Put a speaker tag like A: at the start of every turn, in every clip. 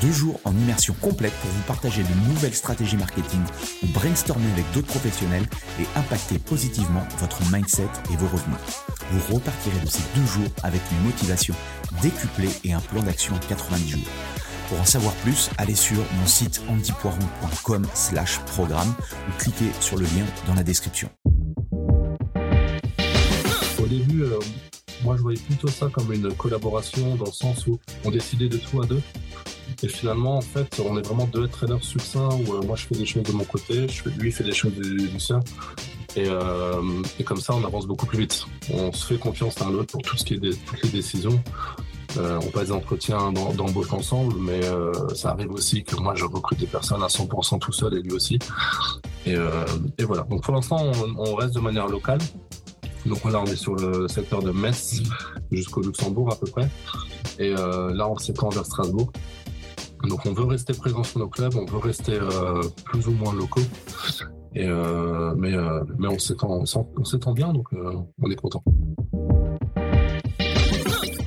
A: Deux jours en immersion complète pour vous partager de nouvelles stratégies marketing ou brainstormer avec d'autres professionnels et impacter positivement votre mindset et vos revenus. Vous repartirez de ces deux jours avec une motivation décuplée et un plan d'action en 90 jours. Pour en savoir plus, allez sur mon site antipoiron.com slash programme ou cliquez sur le lien dans la description.
B: Au début, euh, moi je voyais plutôt ça comme une collaboration dans le sens où on décidait de tout à deux. Et finalement, en fait, on est vraiment deux traîneurs succincts où euh, moi je fais des choses de mon côté, lui fait des choses du, du sien. Et, euh, et, comme ça, on avance beaucoup plus vite. On se fait confiance l'un l'autre pour tout ce qui est des, toutes les décisions. Euh, on passe des entretiens d'embauche ensemble, mais ça arrive aussi que moi je recrute des personnes à 100% tout seul et lui aussi. Et, voilà. Donc pour l'instant, on, reste de manière locale. Donc là, on est sur le secteur de Metz jusqu'au Luxembourg à peu près. Et là, on s'étend vers Strasbourg. Donc on veut rester présent sur nos clubs, on veut rester euh, plus ou moins locaux. Euh, mais euh, mais on s'étend bien donc on est content.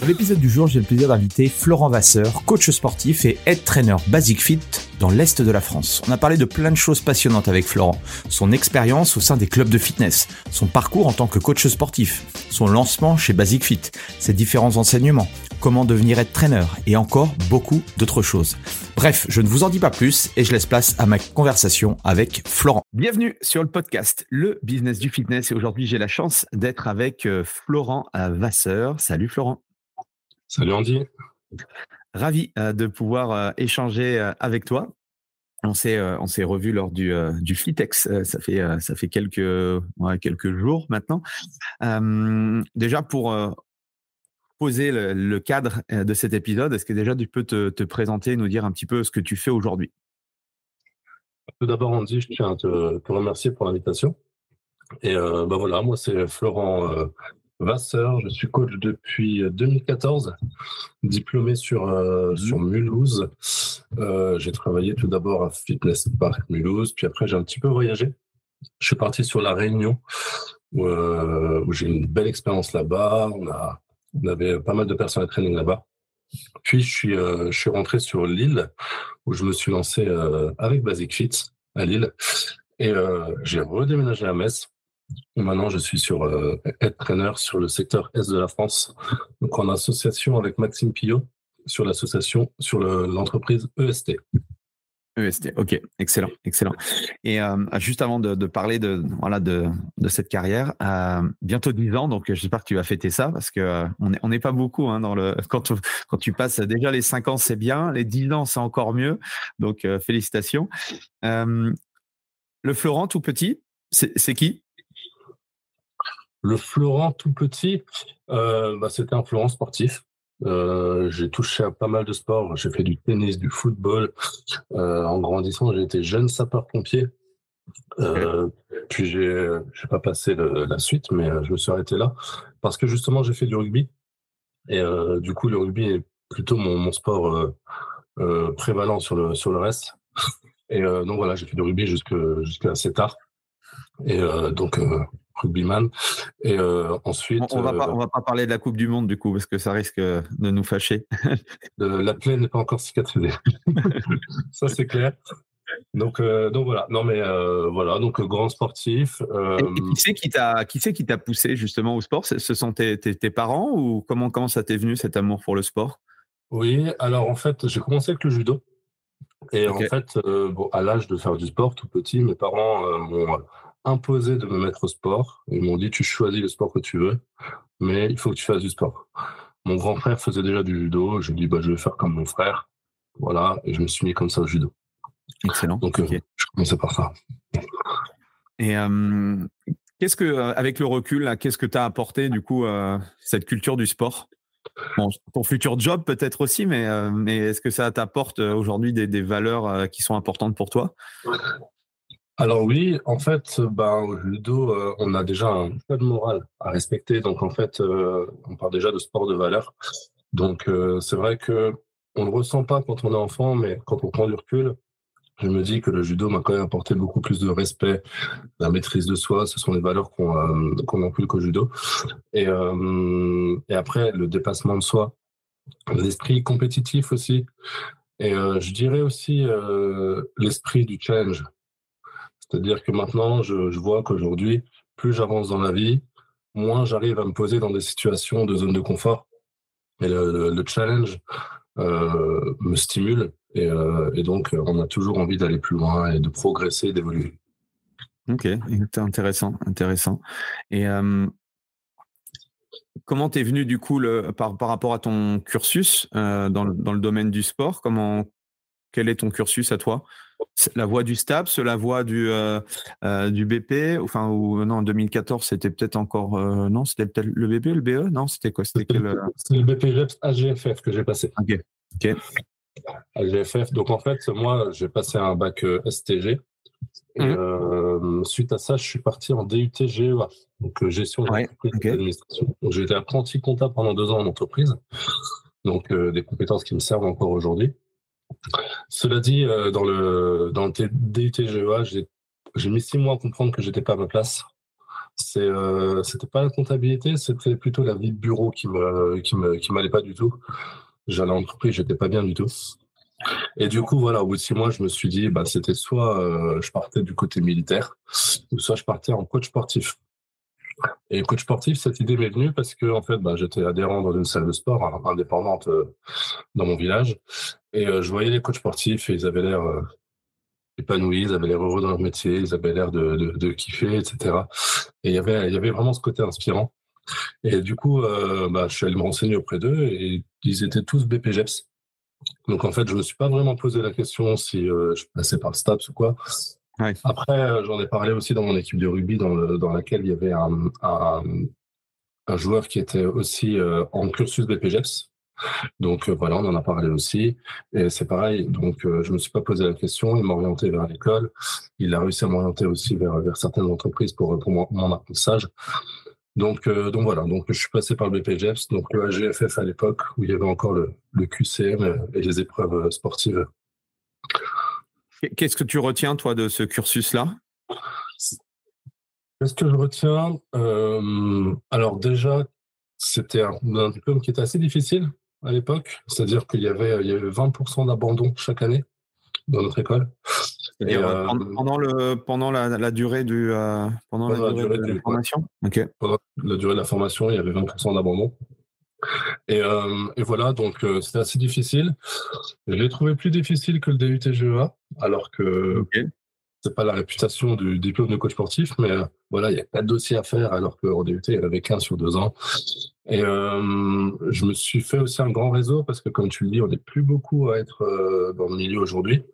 A: Dans l'épisode du jour, j'ai le plaisir d'inviter Florent Vasseur, coach sportif et head trainer Basic Fit dans l'Est de la France. On a parlé de plein de choses passionnantes avec Florent. Son expérience au sein des clubs de fitness, son parcours en tant que coach sportif, son lancement chez Basic Fit, ses différents enseignements, comment devenir head trainer et encore beaucoup d'autres choses. Bref, je ne vous en dis pas plus et je laisse place à ma conversation avec Florent. Bienvenue sur le podcast Le Business du Fitness et aujourd'hui j'ai la chance d'être avec euh, Florent Vasseur. Salut Florent.
B: Salut Andy.
A: Ravi euh, de pouvoir euh, échanger euh, avec toi. On s'est on s'est revu lors du du Flitex. ça fait ça fait quelques ouais, quelques jours maintenant. déjà pour poser le, le, cadre de cet épisode, est-ce que déjà tu peux te, te présenter, nous dire un petit peu ce que tu fais aujourd'hui?
B: Tout d'abord, Andy, je tiens à te, te remercier pour l'invitation. Et euh, ben voilà, moi c'est Florent euh, Vasseur, je suis coach depuis 2014, diplômé sur, euh, sur Mulhouse. Euh, j'ai travaillé tout d'abord à Fitness Park Mulhouse, puis après j'ai un petit peu voyagé. Je suis parti sur la Réunion, où, euh, où j'ai une belle expérience là-bas. On, a, on avait pas mal de personnes à training là-bas. Puis je suis, euh, je suis rentré sur l'île, où je me suis lancé euh, avec Basic Fit à Lille. Et euh, j'ai redéménagé à Metz Maintenant, je suis sur euh, Head Trainer sur le secteur Est de la France, donc en association avec Maxime Pillot sur l'association, sur l'entreprise le, EST.
A: EST, ok, excellent, excellent. Et euh, juste avant de, parler de voilà de, de cette carrière, euh, bientôt 10 ans, donc j'espère que tu vas fêter ça parce que euh, on n'est on pas beaucoup hein, dans le quand quand tu passes déjà les 5 ans c'est bien, les 10 ans c'est encore mieux, donc euh, félicitations. Le Florent tout petit, c'est qui?
B: Le Florent tout petit, euh, bah, c'était un Florent sportif. Euh, j'ai touché à pas mal de sports. J'ai fait du tennis, du football. Euh, en grandissant, j'ai été jeune sapeur-pompier. Euh, puis j'ai, j'ai pas passé le, la suite, mais je me suis arrêté là parce que justement j'ai fait du rugby. Et euh, du coup, le rugby est plutôt mon, mon sport euh, prévalent sur le sur le reste. Et donc voilà, j'ai fait du rugby jusque jusqu'à assez tard. Et donc rugbyman. Et ensuite,
C: on, va pas, on va pas parler de la Coupe du Monde du coup parce que ça risque de nous fâcher.
B: la plaie n'est pas encore cicatrisée. ça c'est clair. Donc, donc voilà. Non mais voilà. Donc grand sportif.
C: qui c'est qui t'a qui c'est qui t'a poussé justement au sport? Ce sont tes, tes, parents ou comment comment ça t'est venu cet amour pour le sport?
B: Oui. Alors en fait, j'ai commencé avec le judo. Et en fait, bon, à l'âge de faire du sport, tout petit, mes parents m'ont imposé de me mettre au sport. Ils m'ont dit, tu choisis le sport que tu veux, mais il faut que tu fasses du sport. Mon grand frère faisait déjà du judo. Je lui ai dit, bah, je vais faire comme mon frère. Voilà. Et je me suis mis comme ça au judo.
C: Excellent.
B: Donc, euh, je commençais par ça.
C: Et qu'est-ce que, euh, avec le recul, qu'est-ce que tu as apporté, du coup, euh, cette culture du sport? Ton futur job peut-être aussi, mais, mais est-ce que ça t'apporte aujourd'hui des, des, valeurs qui sont importantes pour toi?
B: Alors oui, en fait, ben, au judo, euh, on a déjà un code moral à respecter. Donc en fait, euh, on parle déjà de sport de valeur. Donc euh, c'est vrai que on le ressent pas quand on est enfant, mais quand on prend du recul, je me dis que le judo m'a quand même apporté beaucoup plus de respect, la maîtrise de soi. Ce sont les valeurs qu'on qu'on inculque au judo. Et, et après, le dépassement de soi, l'esprit compétitif aussi. Et je dirais aussi l'esprit du challenge. C'est-à-dire que maintenant, je, vois qu'aujourd'hui, plus j'avance dans la vie, moins j'arrive à me poser dans des situations de zone de confort. Et le, challenge euh, me stimule euh, et, donc on a toujours envie d'aller plus loin et de progresser, d'évoluer.
C: Ok, intéressant, intéressant. Et euh, comment t'es venu du coup par, par rapport à ton cursus dans, le, dans le domaine du sport? Comment quel est ton cursus à toi? La voie du STAPS, la voie du, euh, euh, du BP, enfin, ou non, en 2014, c'était peut-être encore. Euh, non, c'était peut-être le BP, le BE Non, c'était quoi?
B: C'était le BP AGFF que j'ai passé.
C: Ok. ok.
B: AGFF. Donc, en fait, moi, j'ai passé un bac STG. Et, mmh. suite à ça, je suis parti en DUT GEA, donc gestion de l'administration. J'ai été apprenti comptable pendant deux ans en entreprise, donc des compétences qui me servent encore aujourd'hui. Cela dit, euh, dans le, dans DUTGEA, j'ai mis six mois à comprendre que j'étais pas à ma place. C'est, euh, c'était pas la comptabilité, c'était plutôt la vie de bureau qui me, m'allait pas du tout. J'allais en entreprise, j'étais pas bien du tout. Et du coup, voilà, au bout de six mois, je me suis dit, bah, c'était soit euh, je partais du côté militaire, ou soit je partais en coach sportif. Et coach sportif, cette idée m'est venue parce que en fait, bah, j'étais adhérent dans une salle de sport hein, indépendante euh, dans mon village, et euh, je voyais les coachs sportifs et ils avaient l'air euh, épanouis, ils avaient l'air heureux dans leur métier, ils avaient l'air de, de, kiffer, etc. Et il y avait, il y avait vraiment ce côté inspirant. Et du coup, bah, je suis allé me renseigner auprès d'eux et ils étaient tous BPGEPS. Donc en fait, je me suis pas vraiment posé la question si je passais par le STAPS ou quoi. Après, euh, j'en ai parlé aussi dans mon équipe de rugby dans, laquelle il y avait un, joueur qui était aussi euh, en cursus BPGEPS. Donc euh, voilà, on en a parlé aussi. Et c'est pareil, donc je me suis pas posé la question, il m'a orienté vers l'école. Il a réussi à m'orienter aussi vers, certaines entreprises pour, pour mon, apprentissage. Donc, donc voilà, donc je suis passé par le BPGEPS, donc le AGFF à l'époque, où il y avait encore le QCM et les épreuves sportives
C: Qu'est-ce que tu retiens, toi, de ce cursus-là?
B: Qu'est-ce que je retiens? Euh, Alors déjà, c'était un, diplôme qui était assez difficile à l'époque, c'est-à-dire qu'il y avait, il y avait 20% d'abandon chaque année dans notre école.
C: Euh, pendant, le, pendant la, durée, du, euh, pendant la, durée, de la formation?
B: Pendant la durée de la formation, il y avait 20% d'abandon. Et, euh, et, voilà, donc euh, c'était assez difficile. Je l'ai trouvé plus difficile que le DUT-GEA, alors que c'est pas la réputation du diplôme de coach sportif, mais euh, voilà, il y a pas de dossier à faire, alors qu'en DUT, il y en avait qu'un sur deux ans. Et je me suis fait aussi un grand réseau, parce que comme tu le dis, on n'est plus beaucoup à être dans le milieu aujourd'hui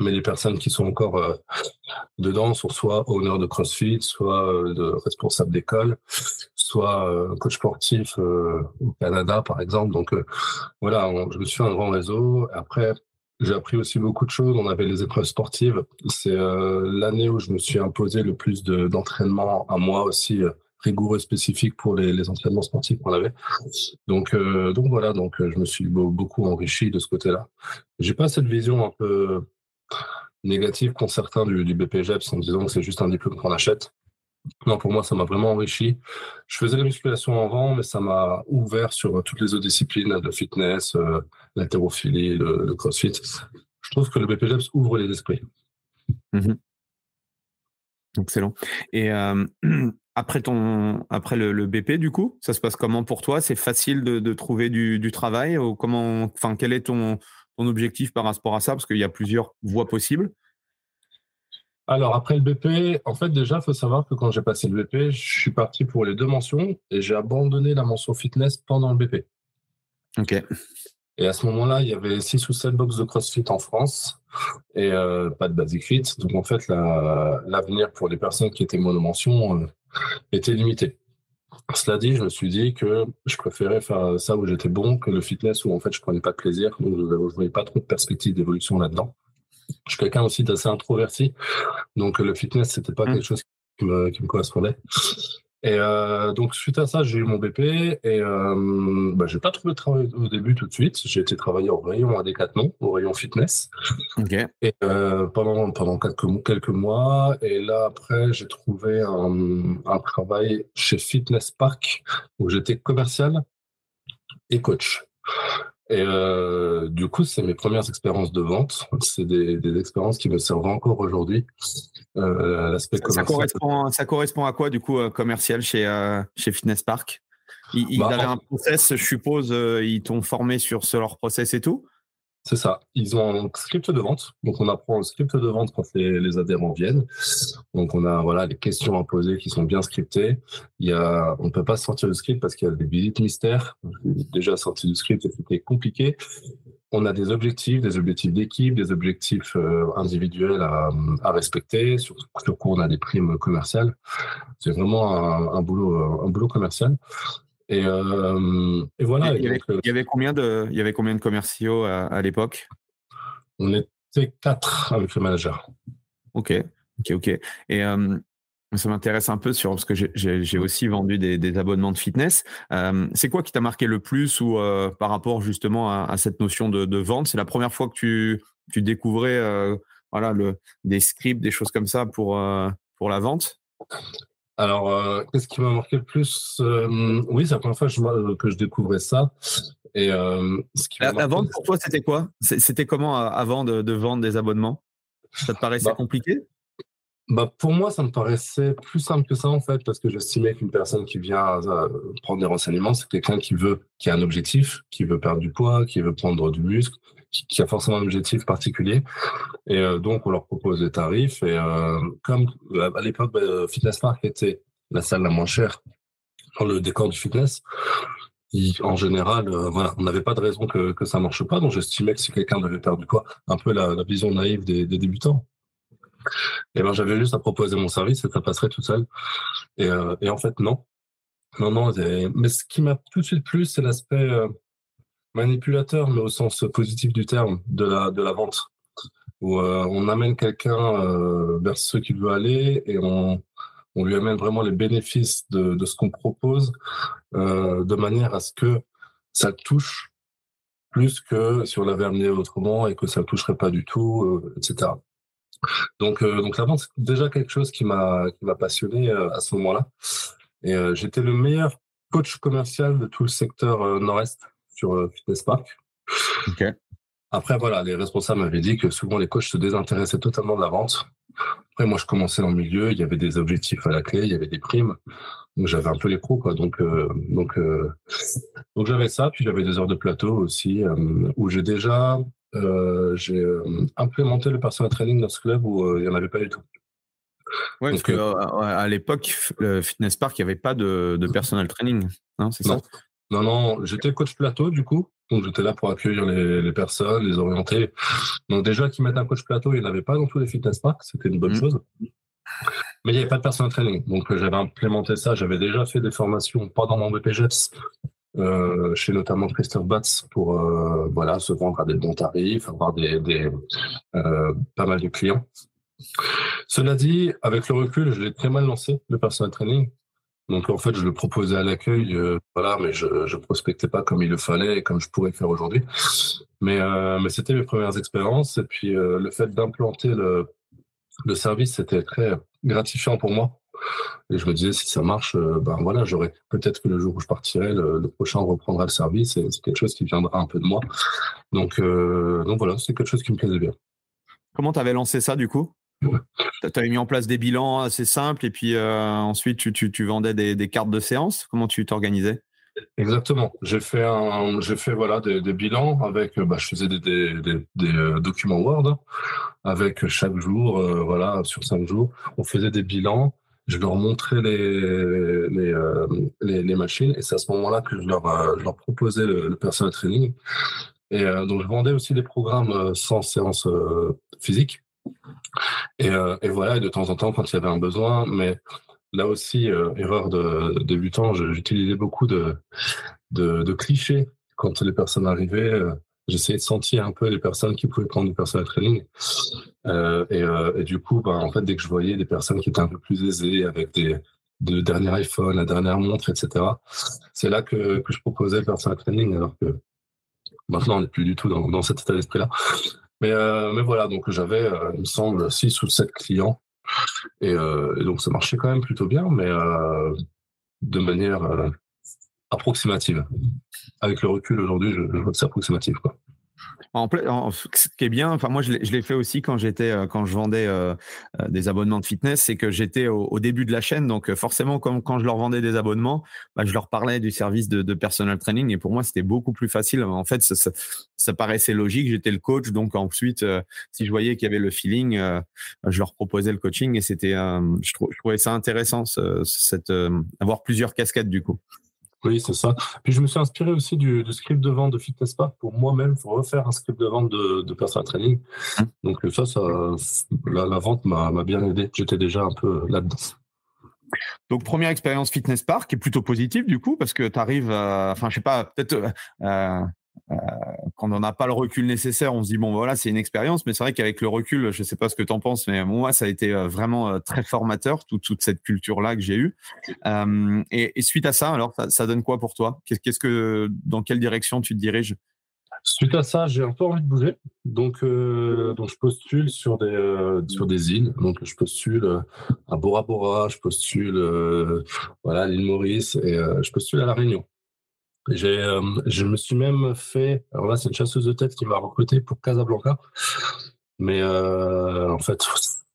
B: mais les personnes qui sont encore euh, dedans sont soit honneurs de CrossFit, soit euh, responsables d'école, soit euh, coach sportif au Canada, par exemple. Donc voilà, je me suis un grand réseau. Après, j'ai appris aussi beaucoup de choses. On avait les épreuves sportives. C'est l'année où je me suis imposé le plus d'entraînement à moi aussi rigoureux spécifique pour les, les entraînements sportifs qu'on avait. Donc, donc voilà, donc je me suis beaucoup enrichi de ce côté-là. J'ai pas cette vision un peu négatif qu'ont certains du, du BPGEPS en disant que c'est juste un diplôme qu'on achète. Non, pour moi, ça m'a vraiment enrichi. Je faisais la musculation avant, mais ça m'a ouvert sur toutes les autres disciplines, le fitness, euh, le, crossfit. Je trouve que le BPGEPS ouvre les esprits.
C: Mmh Excellent. Et euh, après, ton, après le, BP, du coup, ça se passe comment pour toi? C'est facile de, trouver du, travail ou comment, Quel est ton, ton objectif par rapport à ça? Parce qu'il y a plusieurs voies possibles.
B: Alors, après le BP, en fait, déjà, il faut savoir que quand j'ai passé le BP, je suis parti pour les deux mentions et j'ai abandonné la mention fitness pendant le BP.
C: OK.
B: Et à ce moment-là, il y avait six ou sept box de CrossFit en France et euh, pas de Basic Fit. Donc, en fait, l'avenir pour les personnes qui étaient monomention euh, était limité. Cela dit, je me suis dit que je préférais faire ça où j'étais bon que le fitness où en fait je prenais pas de plaisir, donc je ne voyais pas trop de perspectives d'évolution là-dedans. Je suis quelqu'un aussi d'assez introverti, donc le fitness, c'était pas mmh. quelque chose qui me, qui me correspondait. Et euh, donc, suite à ça, j'ai eu mon BP et euh, bah, j'ai pas trouvé de travail au début tout de suite. J'ai été travailler au rayon à Decathlon, au rayon fitness. Et euh, pendant, pendant quelques, quelques mois. Et là, après, j'ai trouvé un, un, travail chez Fitness Park où j'étais commercial et coach. Et euh, du coup, c'est mes premières expériences de vente. C'est des, des, expériences qui me servent encore aujourd'hui.
C: Euh, L'aspect ça, correspond, ça correspond à quoi, du coup, euh, commercial chez, euh, chez Fitness Park? Ils, bah, avaient un process, je suppose, euh, ils t'ont formé sur ce, leur process et tout?
B: C'est ça. Ils ont un script de vente. Donc, on apprend le script de vente quand les, adhérents viennent. Donc, on a voilà les questions à poser qui sont bien scriptées. Il y a, on ne peut pas sortir du script parce qu'il y a des visites mystères. Déjà sorti du script c'était compliqué. On a des objectifs, des objectifs d'équipe, des objectifs euh, individuels à, respecter. Sur, quoi on a des primes commerciales. C'est vraiment un, boulot, un boulot commercial. Et, euh, et, voilà.
C: Il y, avait, il y, avait, combien de, il y avait combien de commerciaux à, à l'époque?
B: On était quatre avec le manager.
C: Ok, ok, ok. Et euh, ça m'intéresse un peu sur parce que j'ai aussi vendu des, des, abonnements de fitness. Euh, c'est quoi qui t'a marqué le plus ou euh, par rapport justement à, à cette notion de, de vente? C'est la première fois que tu, tu découvrais euh, voilà le, des scripts, des choses comme ça pour pour la vente?
B: Alors, euh, qu'est-ce qui m'a marqué le plus euh, Oui, c'est la première fois que je, découvrais ça. Et
C: euh, ce qui la, vente pour toi, c'était quoi? C'était comment avant de, vendre des abonnements? Ça te paraissait bah, compliqué?
B: bah pour moi, ça me paraissait plus simple que ça en fait, parce que j'estimais qu'une personne qui vient prendre des renseignements, c'est quelqu'un qui veut, qui a un objectif, qui veut perdre du poids, qui veut prendre du muscle, qui, a forcément un objectif particulier. Et euh, donc, on leur propose des tarifs. Et euh, comme euh, à l'époque, bah, Fitness Park était la salle la moins chère dans le décor du fitness, en général, voilà, on n'avait pas de raison que, que ça marche pas. Donc, j'estimais que si quelqu'un devait perdre du poids, un peu la, vision naïve des, débutants. Et ben, j'avais juste à proposer mon service et ça passerait tout seul. Et, et en fait, non. Non, non. Mais ce qui m'a tout de suite plu, c'est l'aspect manipulateur, mais au sens positif du terme, de la, de la vente. Où euh, on amène quelqu'un euh, vers ce qu'il veut aller et on, on lui amène vraiment les bénéfices de, de ce qu'on propose euh, de manière à ce que ça touche plus que si on l'avait amené autrement et que ça ne toucherait pas du tout, etc. Donc, donc la vente, c'est déjà quelque chose qui m'a passionné à ce moment-là. Et j'étais le meilleur coach commercial de tout le secteur nord-est sur euh, Fitness Park. Après, voilà, les responsables m'avaient dit que souvent les coachs se désintéressaient totalement de la vente. Après, moi, je commençais dans le milieu, il y avait des objectifs à la clé, il y avait des primes. Donc, j'avais un peu les pros, quoi. Donc, euh, donc, euh, donc j'avais ça. Puis, j'avais des heures de plateau aussi, où j'ai déjà j'ai implémenté le personal training dans ce club où il n'y en avait pas du tout.
C: Oui, parce qu'à l'époque, le Fitness Park, il n'y avait pas de, de personal training, hein, c'est ça?
B: Non, non, j'étais coach plateau du coup. Donc j'étais là pour accueillir les, les, personnes, les orienter. Donc déjà qu'ils mettent un coach plateau, il n'y en avait pas dans tous les fitness parks, c'était une bonne mmh. chose. Mais il n'y avait pas de personal training. Donc euh, j'avais implémenté ça, j'avais déjà fait des formations pendant mon BPGEPS, euh, chez notamment Christophe Batz pour euh, voilà, se vendre à des bons tarifs, avoir des, des euh, pas mal de clients. Cela dit, avec le recul, je l'ai très mal lancé, le personal training. Donc en fait, je le proposais à l'accueil, euh, voilà, mais je, je prospectais pas comme il le fallait et comme je pourrais faire aujourd'hui. Mais euh, c'était mes premières expériences et puis euh, le fait d'implanter le le service, c'était très gratifiant pour moi Et je me disais, si ça marche, ben voilà, j'aurais peut-être que le jour où je partirai, le, prochain reprendra le service et c'est quelque chose qui viendra un peu de moi. Donc, donc voilà, c'est quelque chose qui me plaisait bien.
C: Comment tu avais lancé ça du coup? Tu avais mis en place des bilans assez simples et puis ensuite tu, tu, tu vendais des, des, cartes de séance? Comment tu t'organisais?
B: Exactement. J'ai fait un, j'ai fait voilà des, bilans avec, bah, je faisais des, des, euh, documents Word avec chaque jour, euh, voilà, sur cinq jours, on faisait des bilans. Je leur montrais les les, euh, les, machines et c'est à ce moment-là que je leur, je leur proposais le, le personal training. Et donc je vendais aussi des programmes sans séance physique. Et, et voilà, de temps en temps quand il y avait un besoin, mais là aussi, euh, erreur de, débutant, j'utilisais beaucoup de, clichés quand les personnes arrivaient. Euh, j'essayais de sentir un peu les personnes qui pouvaient prendre du personal training. Euh, et, du coup, ben, en fait, dès que je voyais des personnes qui étaient un peu plus aisées, avec des de dernier iPhone, la dernière montre, etc., c'est là que, je proposais le personal training, alors que maintenant, on n'est plus du tout dans, cet état d'esprit-là. Mais, mais voilà, donc j'avais, il me semble, 6 ou 7 clients euh, et, donc ça marchait quand même plutôt bien, mais euh, de manière euh, approximative. Avec le recul aujourd'hui, je, je vois que c'est approximatif. Quoi.
C: En, ce qui est bien, enfin moi je l'ai fait aussi quand j'étais euh, quand je vendais euh, euh, des abonnements de fitness, c'est que j'étais au, début de la chaîne, donc forcément comme quand je leur vendais des abonnements, bah, je leur parlais du service de, personal training et pour moi c'était beaucoup plus facile. En fait, ça, paraissait logique. J'étais le coach, donc ensuite si je voyais qu'il y avait le feeling, je leur proposais le coaching et c'était, je, trouvais ça intéressant, avoir plusieurs casquettes du coup.
B: Oui, c'est ça. Puis je me suis inspiré aussi du, script de vente de Fitness Park pour moi-même pour refaire un script de vente de, de personal training. Donc ça, ça la, vente m'a bien aidé. J'étais déjà un peu là-dedans.
C: Donc première expérience Fitness Park est plutôt positive du coup parce que tu arrives, enfin je sais pas, peut-être euh, euh, quand on n'a pas le recul nécessaire, on se dit bon voilà c'est une expérience, mais c'est vrai qu'avec le recul, je sais pas ce que tu en penses, mais moi ça a été euh, vraiment euh, très formateur toute, cette culture là que j'ai eue. Et, suite à ça, alors ça, donne quoi pour toi? Qu'est-ce que dans quelle direction tu te diriges?
B: Suite à ça, j'ai un peu envie de bouger, donc donc je postule sur des sur des îles, donc je postule à Bora Bora, je postule voilà à l'île Maurice et je postule à la Réunion. J'ai, euh, je me suis même fait. Alors là, c'est une chasseuse de tête qui m'a recruté pour Casablanca. Mais euh, en fait,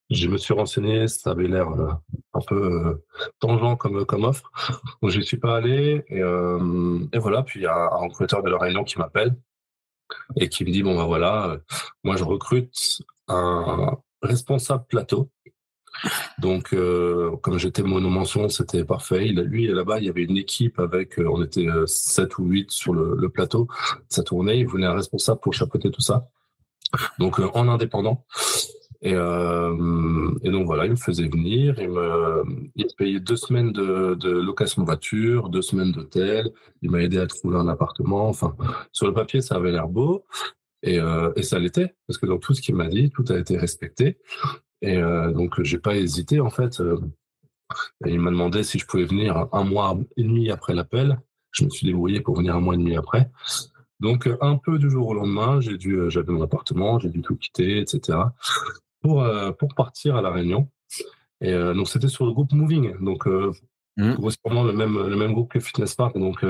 B: je me suis renseigné, ça avait l'air euh, un peu tangent comme, comme offre. Donc, j'y suis pas allé. Et, et voilà, puis il y a un recruteur de la Réunion qui m'appelle et qui me dit Bon, ben voilà, moi, je recrute un responsable plateau donc, euh, comme j'étais monomention, c'était parfait. Lui, là-bas, il y avait une équipe avec, euh, on était 7 euh, ou 8 sur le, plateau. Ça tournait. Il voulait un responsable pour chapeauter tout ça. Donc, en indépendant. Et, donc voilà, il me faisait venir, il me, payait deux semaines de, de location de voiture, deux semaines d'hôtel, il m'a aidé à trouver un appartement. Enfin, sur le papier, ça avait l'air beau, et, et ça l'était, parce que dans tout ce qu'il m'a dit, tout a été respecté. Et euh, donc, j'ai pas hésité, en fait. Euh, il m'a demandé si je pouvais venir un mois et demi après l'appel. Je me suis débrouillé pour venir un mois et demi après. Donc, un peu du jour au lendemain, j'ai dû, euh, j'avais mon appartement, j'ai dû tout quitter, etc. pour, pour partir à La Réunion. Et donc, c'était sur le groupe Moving. Donc, euh, mmh. le même, le même groupe que Fitness Park. Donc,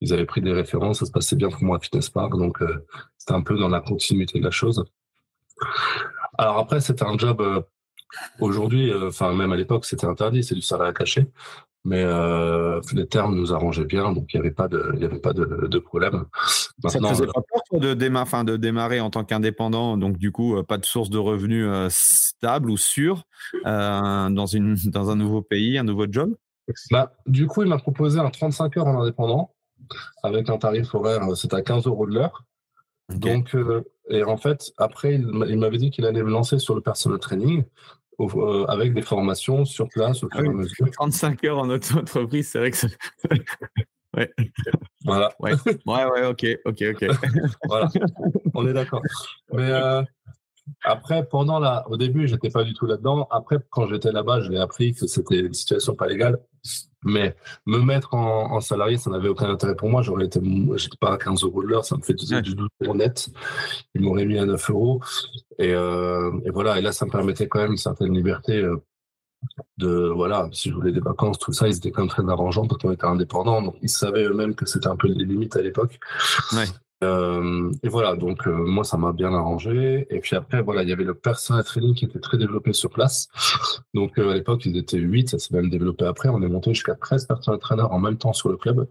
B: ils avaient pris des références, ça se passait bien pour moi à Fitness Park. Donc, c'était un peu dans la continuité de la chose. Alors après, c'était un job. Euh, aujourd'hui, euh, enfin même à l'époque, c'était interdit, c'est du salaire caché. Mais euh, les termes nous arrangeaient bien, donc il n'y avait pas de, il y avait pas de, de problème.
C: ça te faisait pas peur de, démarrer, de démarrer en tant qu'indépendant, donc du coup pas de source de revenus stable ou sûre dans une dans un nouveau pays, un nouveau job?
B: Bah, du coup, il m'a proposé un 35 heures en indépendant avec un tarif horaire, c'était à 15 euros de l'heure. Donc, euh, et en fait, après, il m'avait dit qu'il allait me lancer sur le personal training euh, avec des formations sur place au fur et à mesure.
C: 35 heures en auto-entreprise, c'est vrai que ça...
B: ouais. Voilà.
C: Ouais. ouais, ouais, ok, ok, ok.
B: voilà, on est d'accord. Mais euh, après, pendant la, au début, j'étais pas du tout là-dedans. Après, quand j'étais là-bas, je l'ai appris que c'était une situation pas légale. Mais me mettre en, salarié, ça n'avait aucun intérêt pour moi. J'aurais été, j'étais pas à 15 euros de l'heure, ça me fait du 12 euros net. Ils m'auraient mis à 9 euros. Et, euh, et, voilà. Et là, ça me permettait quand même une certaine liberté euh, de voilà, si je voulais des vacances, tout ça, ils étaient quand même très arrangeants parce qu'on était indépendants, donc ils savaient eux-mêmes que c'était un peu les limites à l'époque. Euh, et voilà, donc euh, moi ça m'a bien arrangé. Et puis après, voilà, il y avait le personal training qui était très développé sur place. Donc euh, à l'époque, ils étaient 8, ça s'est même développé après. On est monté jusqu'à 13 personal trainers en même temps sur le club.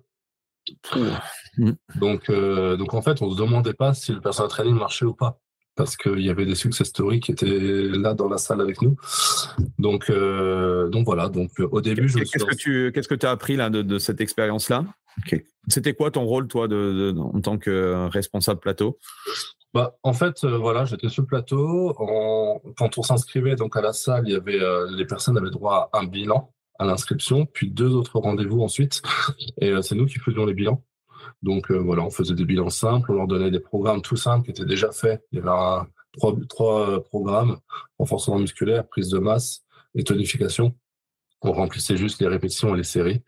B: Mmh. Donc, donc en fait, on se demandait pas si le personal training marchait ou pas parce qu'il y avait des success stories qui étaient là dans la salle avec nous. Donc, euh, donc voilà. Donc au début,
C: je qu'est-ce que tu qu'est-ce que tu as appris là de, cette expérience-là? C'était quoi ton rôle toi en tant que responsable plateau?
B: Bah, en fait, euh, voilà, j'étais sur le plateau. Quand on s'inscrivait donc à la salle, il y avait euh, les personnes avaient droit à un bilan à l'inscription, puis deux autres rendez-vous ensuite. Et c'est nous qui faisions les bilans. Donc euh, voilà, on faisait des bilans simples, on leur donnait des programmes tout simples qui étaient déjà faits. Il y avait trois, euh, programmes renforcement musculaire, prise de masse et tonification. On remplissait juste les répétitions et les séries.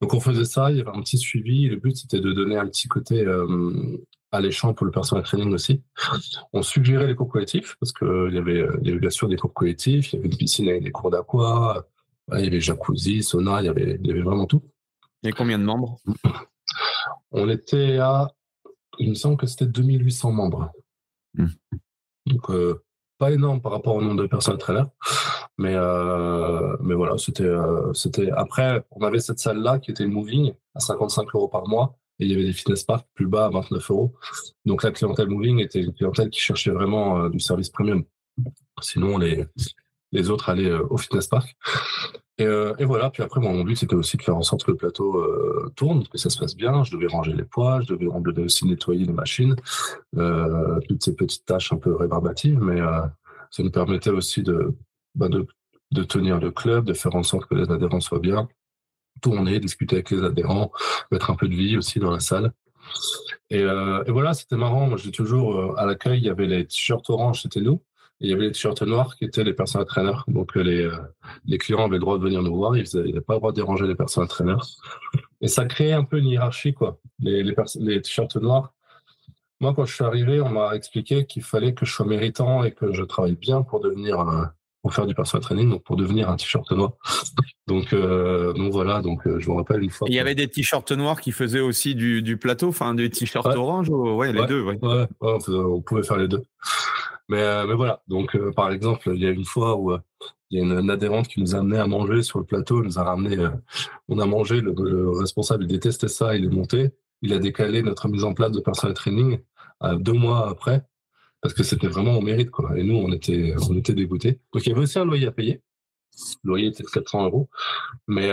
B: Donc on faisait ça, il y avait un petit suivi. Le but c'était de donner un petit côté euh, alléchant pour le personnel training aussi. On suggérait les cours collectifs parce qu'il y, avait, il y avait bien sûr des cours collectifs, il y avait une piscine avec des cours d'aqua, il y avait jacuzzi, sauna, il y avait, il y avait vraiment tout.
C: Et combien de membres?
B: On était à, il me semble que c'était 2800 membres. Hmm. Donc, euh, pas énorme par rapport au nombre de personnes traîneurs. Mais, euh, mais voilà, c'était, euh, c'était. Après, on avait cette salle-là qui était moving à 55 euros par mois. Et il y avait des fitness parks plus bas à 29 euros. Donc la clientèle moving était une clientèle qui cherchait vraiment du service premium. Sinon, les, les autres allaient au fitness park. Euh, et, voilà, puis après, mon but, c'était aussi de faire en sorte que le plateau euh, tourne, que ça se passe bien. Je devais ranger les poids, je devais, aussi nettoyer les machines, euh, toutes ces petites tâches un peu rébarbatives, mais ça nous permettait aussi bah, de, de, tenir le club, de faire en sorte que les adhérents soient bien, tourner, discuter avec les adhérents, mettre un peu de vie aussi dans la salle. Et, et voilà, c'était marrant. Moi, j'ai toujours, à l'accueil, il y avait les t-shirts orange, c'était nous il y avait les t-shirts noirs qui étaient les personnes traîneurs. Donc euh, les, euh, les clients avaient le droit de venir nous voir, ils n'avaient pas le droit de déranger les personnes traîneurs. Et ça créait un peu une hiérarchie, quoi. Les, les, les t-shirts noirs. Moi, quand je suis arrivé, on m'a expliqué qu'il fallait que je sois méritant et que je travaille bien pour devenir, euh, pour faire du personal training, donc pour devenir un t-shirt noir. Donc, donc voilà, donc je me rappelle une fois.
C: Il y avait des t-shirts noirs qui faisaient aussi du, du plateau, enfin des t-shirts orange, ouais, les deux, ouais.
B: ouais on pouvait faire les deux. Mais, euh, mais voilà, donc euh, par exemple, il y a une fois où euh, il y a une, adhérente qui nous a amené à manger sur le plateau, nous a ramené, on a mangé, le, responsable détestait ça, il est monté, il a décalé notre mise en place de personal training deux mois après, parce que c'était vraiment au mérite, quoi. Et nous, on était, on était dégoûtés. Donc il y avait aussi un loyer à payer. Le loyer était de 400 euros. Mais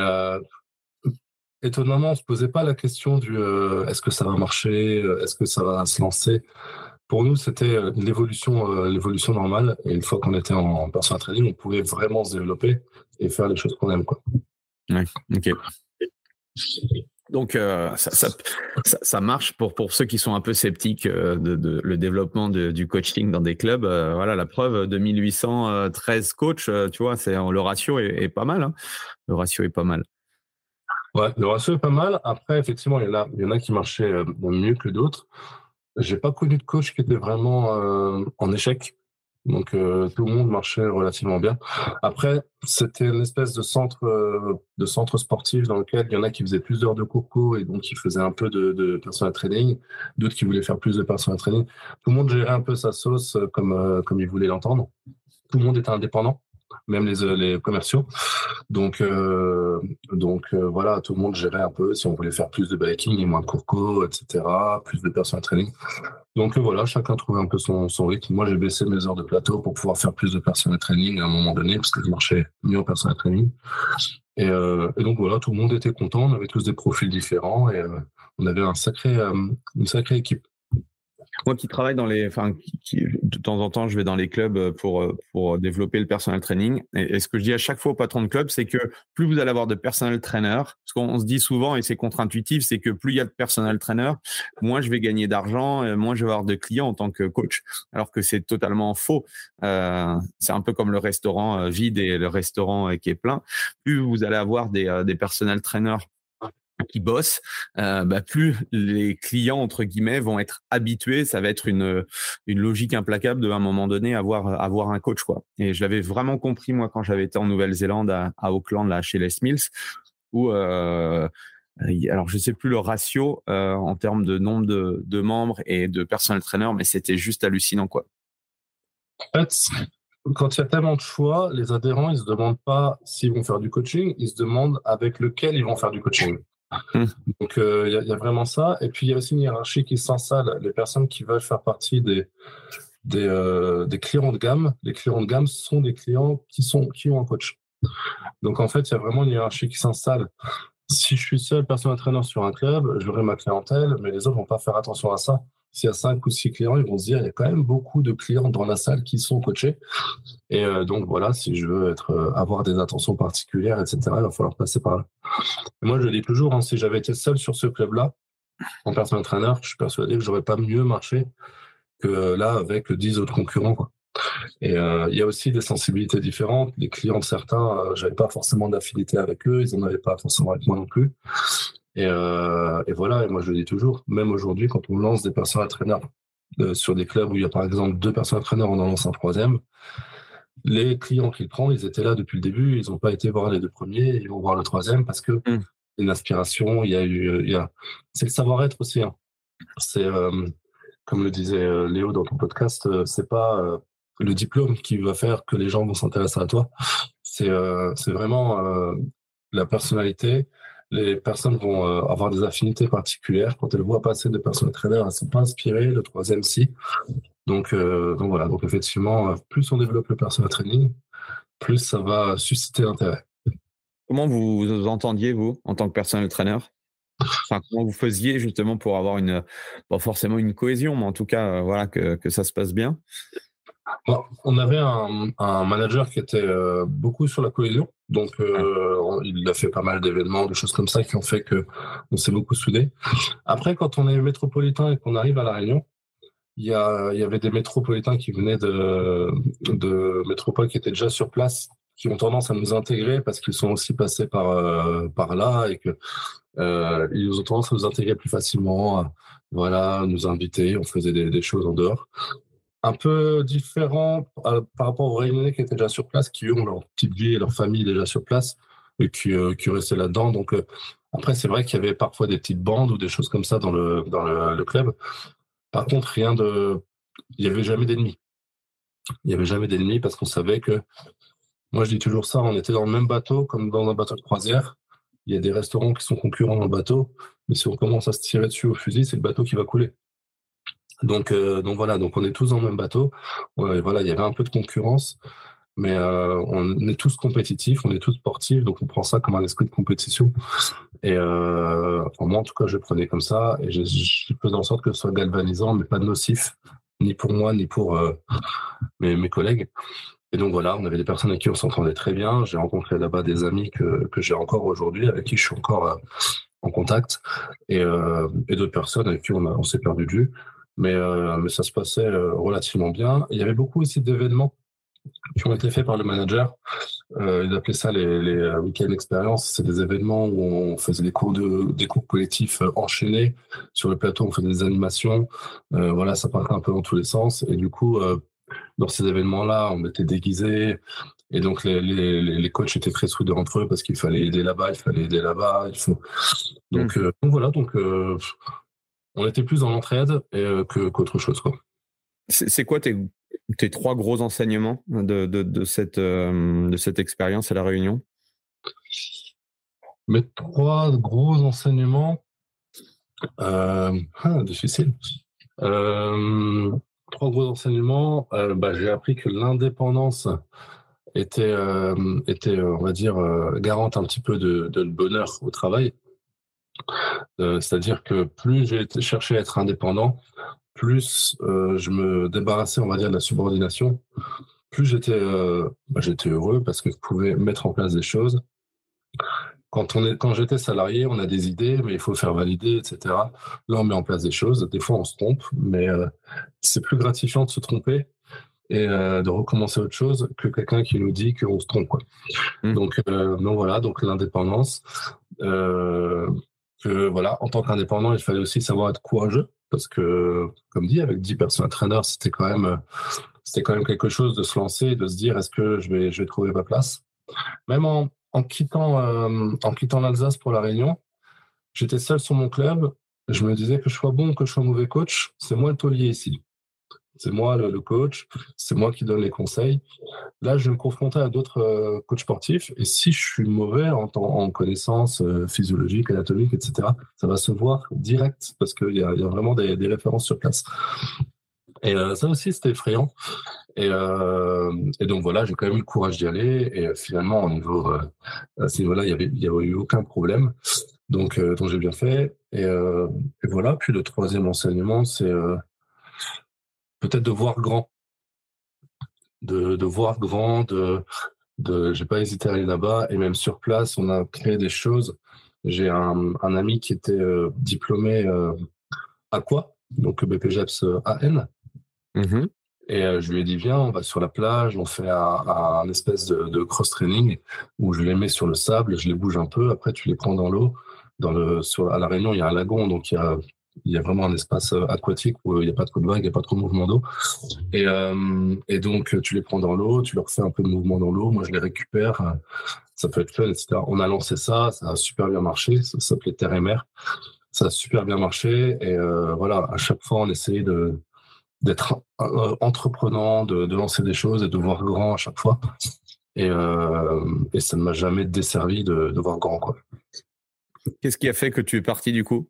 B: étonnamment, on se posait pas la question du est-ce que ça va marcher, est-ce que ça va se lancer? Pour nous, c'était euh, l'évolution, euh, l'évolution normale. Et une fois qu'on était en personal training, on pouvait vraiment se développer et faire les choses qu'on aime. Quoi.
C: Ouais, ok. Donc, euh, ça, ça, marche pour, pour ceux qui sont un peu sceptiques de, le développement du coaching dans des clubs. voilà, la preuve, 2813 coachs, tu vois, c'est, le ratio est, pas mal. Hein. Le ratio est pas mal.
B: Ouais, le ratio est pas mal. Après, effectivement, il y en a, il y en a qui marchaient mieux que d'autres. J'ai pas connu de coach qui était vraiment euh, en échec. Donc euh, tout le monde marchait relativement bien. Après, c'était une espèce de centre euh, de centre sportif dans lequel il y en a qui faisaient plus d'heures de cours et donc qui faisaient un peu de, de personal training, d'autres qui voulaient faire plus de personal training. Tout le monde gérait un peu sa sauce comme comme il voulait l'entendre. Tout le monde était indépendant même les, euh, les commerciaux. Donc, euh, donc euh, voilà, tout le monde gérait un peu si on voulait faire plus de biking et moins de courco, etc., plus de personnes training. Donc voilà, chacun trouvait un peu son, rythme. Moi, j'ai baissé mes heures de plateau pour pouvoir faire plus de personal training à un moment donné, parce que je marchais mieux en personal training. Et, et, donc voilà, tout le monde était content, on avait tous des profils différents et on avait un sacré, une sacrée équipe.
C: Moi qui travaille dans les, enfin, de temps en temps, je vais dans les clubs euh, pour, euh, pour développer le personal training. Et, ce que je dis à chaque fois au patron de club, c'est que plus vous allez avoir de personal trainer, ce qu'on se dit souvent, et c'est contre-intuitif, c'est que plus il y a de personal trainer, moins je vais gagner d'argent, moins je vais avoir de clients en tant que coach. Alors que c'est totalement faux. Euh, c'est un peu comme le restaurant euh, vide et le restaurant qui est plein. Plus vous allez avoir des, des personal trainers qui bossent, euh, bah, plus les clients entre guillemets vont être habitués. Ça va être une une logique implacable de à un moment donné avoir avoir un coach quoi. Et je l'avais vraiment compris moi quand j'avais été en Nouvelle-Zélande à, à, Auckland là chez Les Mills où euh, alors je sais plus le ratio euh, en termes de nombre de, de membres et de personnel trainer, mais c'était juste hallucinant quoi.
B: En fait, quand il y a tellement de choix, les adhérents ils se demandent pas s'ils vont faire du coaching, ils se demandent avec lequel ils vont faire du coaching. Donc, euh, il y, a vraiment ça. Et puis, il y a aussi une hiérarchie qui s'installe. Les personnes qui veulent faire partie des, des, euh, des, clients de gamme, les clients de gamme sont des clients qui, sont, qui ont un coach. Donc, en fait, il y a vraiment une hiérarchie qui s'installe. Si je suis seul personne entraîneur sur un club, j'aurai ma clientèle, mais les autres vont pas faire attention à ça s'il y a cinq ou six clients, ils vont se dire il y a quand même beaucoup de clients dans la salle qui sont coachés. Et euh, donc voilà, si je veux euh, avoir des attentions particulières, etc., il va falloir passer par là. moi, je dis toujours, hein, si j'avais été seul sur ce club-là, en personne entraîneur, je suis persuadé que j'aurais pas mieux marché que là avec dix autres concurrents. Et euh, il y a aussi des sensibilités différentes. Les clients de certains, j'avais pas forcément d'affinité avec eux, ils en avaient pas forcément avec moi non plus. Et, euh, et, voilà, et moi je le dis toujours, même aujourd'hui, quand on lance des personnes entraîneurs euh, sur des clubs où il y a par exemple deux personnes entraîneurs, on en lance un troisième, les clients qu'il prend, ils étaient là depuis le début, ils n'ont pas été voir les deux premiers, ils vont voir le troisième parce que mmh. une aspiration, il y a eu, a, c'est le savoir-être aussi. Hein. C'est euh, comme le disait euh, Léo dans ton podcast, euh, c'est pas le diplôme qui va faire que les gens vont s'intéresser à toi. C'est c'est vraiment la personnalité, les personnes vont euh, avoir des affinités particulières. Quand elles voient passer des personnes traîneurs, elles ne sont pas inspirées. Le troisième, si. Donc, euh, donc voilà. Donc effectivement, euh, plus on développe le personal training, plus ça va susciter l'intérêt.
C: Comment vous vous entendiez, vous, en tant que personnel trainer? Comment vous faisiez justement pour avoir une, forcément une cohésion, mais en tout cas, voilà, que ça se passe bien?
B: On avait un, un, manager qui était beaucoup sur la cohésion. Donc, euh, il a fait pas mal d'événements, de choses comme ça qui ont fait que on s'est beaucoup soudés. Après, quand on est métropolitain et qu'on arrive à La Réunion, il y, avait des métropolitains qui venaient de, de métropoles qui étaient déjà sur place, qui ont tendance à nous intégrer parce qu'ils sont aussi passés par, euh, par là et que euh, ils ont tendance à nous intégrer plus facilement, voilà, nous inviter, on faisait des, des choses en dehors un peu différent euh, par rapport aux Réunionnais qui étaient déjà sur place, qui ont leur petite vie et leur famille déjà sur place et qui, euh, restaient là-dedans. Donc euh, après, c'est vrai qu'il y avait parfois des petites bandes ou des choses comme ça dans le, dans le, club. Par contre, rien de. Il n'y avait jamais d'ennemis. Il n'y avait jamais d'ennemis parce qu'on savait que. Moi, je dis toujours ça, on était dans le même bateau comme dans un bateau de croisière. Il y a des restaurants qui sont concurrents dans le bateau, mais si on commence à se tirer dessus au fusil, c'est le bateau qui va couler. Donc, euh, donc voilà, donc on est tous dans le même bateau. il y avait un peu de concurrence, mais euh, on est tous compétitifs, on est tous sportifs, donc on prend ça comme un esprit de compétition. Et euh, moi, en tout cas, je prenais comme ça et je, faisais en sorte que ce soit galvanisant, mais pas nocif, ni pour moi, ni pour mes, collègues. Et donc voilà, on avait des personnes avec qui on s'entendait très bien. J'ai rencontré là-bas des amis que, j'ai encore aujourd'hui, avec qui je suis encore en contact, et, et d'autres personnes avec qui on, on s'est perdu de vue. Mais, euh, mais ça se passait euh, relativement bien. Il y avait beaucoup aussi d'événements qui ont été faits par le manager. Euh, ils appelaient ça les, les euh, week-end expériences. C'est des événements où on faisait des cours de des cours collectifs enchaînés sur le plateau. On faisait des animations. Euh, voilà, ça partait un peu dans tous les sens. Et du coup, dans ces événements-là, on était déguisés. Et donc les, les, les coachs étaient très soudés entre eux parce qu'il fallait aider là-bas, il fallait aider là-bas. Il faut... donc, mmh. donc voilà. Donc on était plus dans l'entraide euh, qu'autre chose. Quoi.
C: C'est, quoi tes, tes, trois gros enseignements de, de, de cette, euh, de cette expérience à La Réunion?
B: Mes trois gros enseignements, euh, ah, difficile. Euh, trois gros enseignements, euh, bah, j'ai appris que l'indépendance était, était, on va dire, garante un petit peu de, de bonheur au travail. Euh, c'est-à-dire que plus j'ai cherché à être indépendant, plus euh, je me débarrassais, on va dire, de la subordination, plus j'étais euh, bah, j'étais heureux parce que je pouvais mettre en place des choses. Quand, on est, quand j'étais salarié, on a des idées, mais il faut faire valider, etc. Là, on met en place des choses. Des fois, on se trompe, mais c'est plus gratifiant de se tromper et de recommencer autre chose que quelqu'un qui nous dit qu'on se trompe. Quoi. Mmh. Donc, donc voilà, donc l'indépendance. Voilà, en tant qu'indépendant, il fallait aussi savoir être courageux parce que, comme dit, avec 10 personnes traîneurs, c'était quand même, c'était quand même quelque chose de se lancer de se dire est-ce que je vais, trouver ma place? Même en, quittant, euh, en quittant l'Alsace pour la Réunion, j'étais seul sur mon club. Je me disais que je sois bon que je sois mauvais coach, c'est moi le taulier ici. C'est moi le, coach, c'est moi qui donne les conseils. Là, je vais me confronter à d'autres euh, coachs sportifs et si je suis mauvais en, en connaissances euh, physiologiques, anatomiques, etc., ça va se voir direct parce qu'il y, a vraiment des, références sur place. Et euh, ça aussi, c'était effrayant. Et, donc voilà, j'ai quand même eu le courage d'y aller. Et finalement, au niveau, à ce niveau-là, il n'y avait, eu aucun problème. Donc, j'ai bien fait. Et, voilà. Puis le troisième enseignement, c'est peut-être de voir grand. De, de voir grand, de, de j'ai pas hésité à aller là-bas. Et même sur place, on a créé des choses. J'ai un, un, ami qui était euh, diplômé euh, à quoi? Donc BPGEPS AN. Mm-hmm. Et euh, je lui ai dit, viens, on va sur la plage, on fait un, espèce de, de cross-training où je les mets sur le sable, je les bouge un peu, après tu les prends dans l'eau. Dans le, sur, à La Réunion, il y a un lagon, donc il y a il y a vraiment un espace euh, aquatique où euh, il n'y a pas trop de vagues, il n'y a pas trop de mouvement d'eau. Et, euh, donc, tu les prends dans l'eau, tu leur fais un peu de mouvement dans l'eau. Moi, je les récupère. Ça peut être fun, etc. On a lancé ça, ça a super bien marché. Ça s'appelait Terre et Mer. Ça a super bien marché. Et voilà, à chaque fois, on essayait d'être entreprenant, de, lancer des choses et de voir grand à chaque fois. Et, ça ne m'a jamais desservi de, de voir grand.
C: Qu'est-ce qui a fait que tu es parti du coup?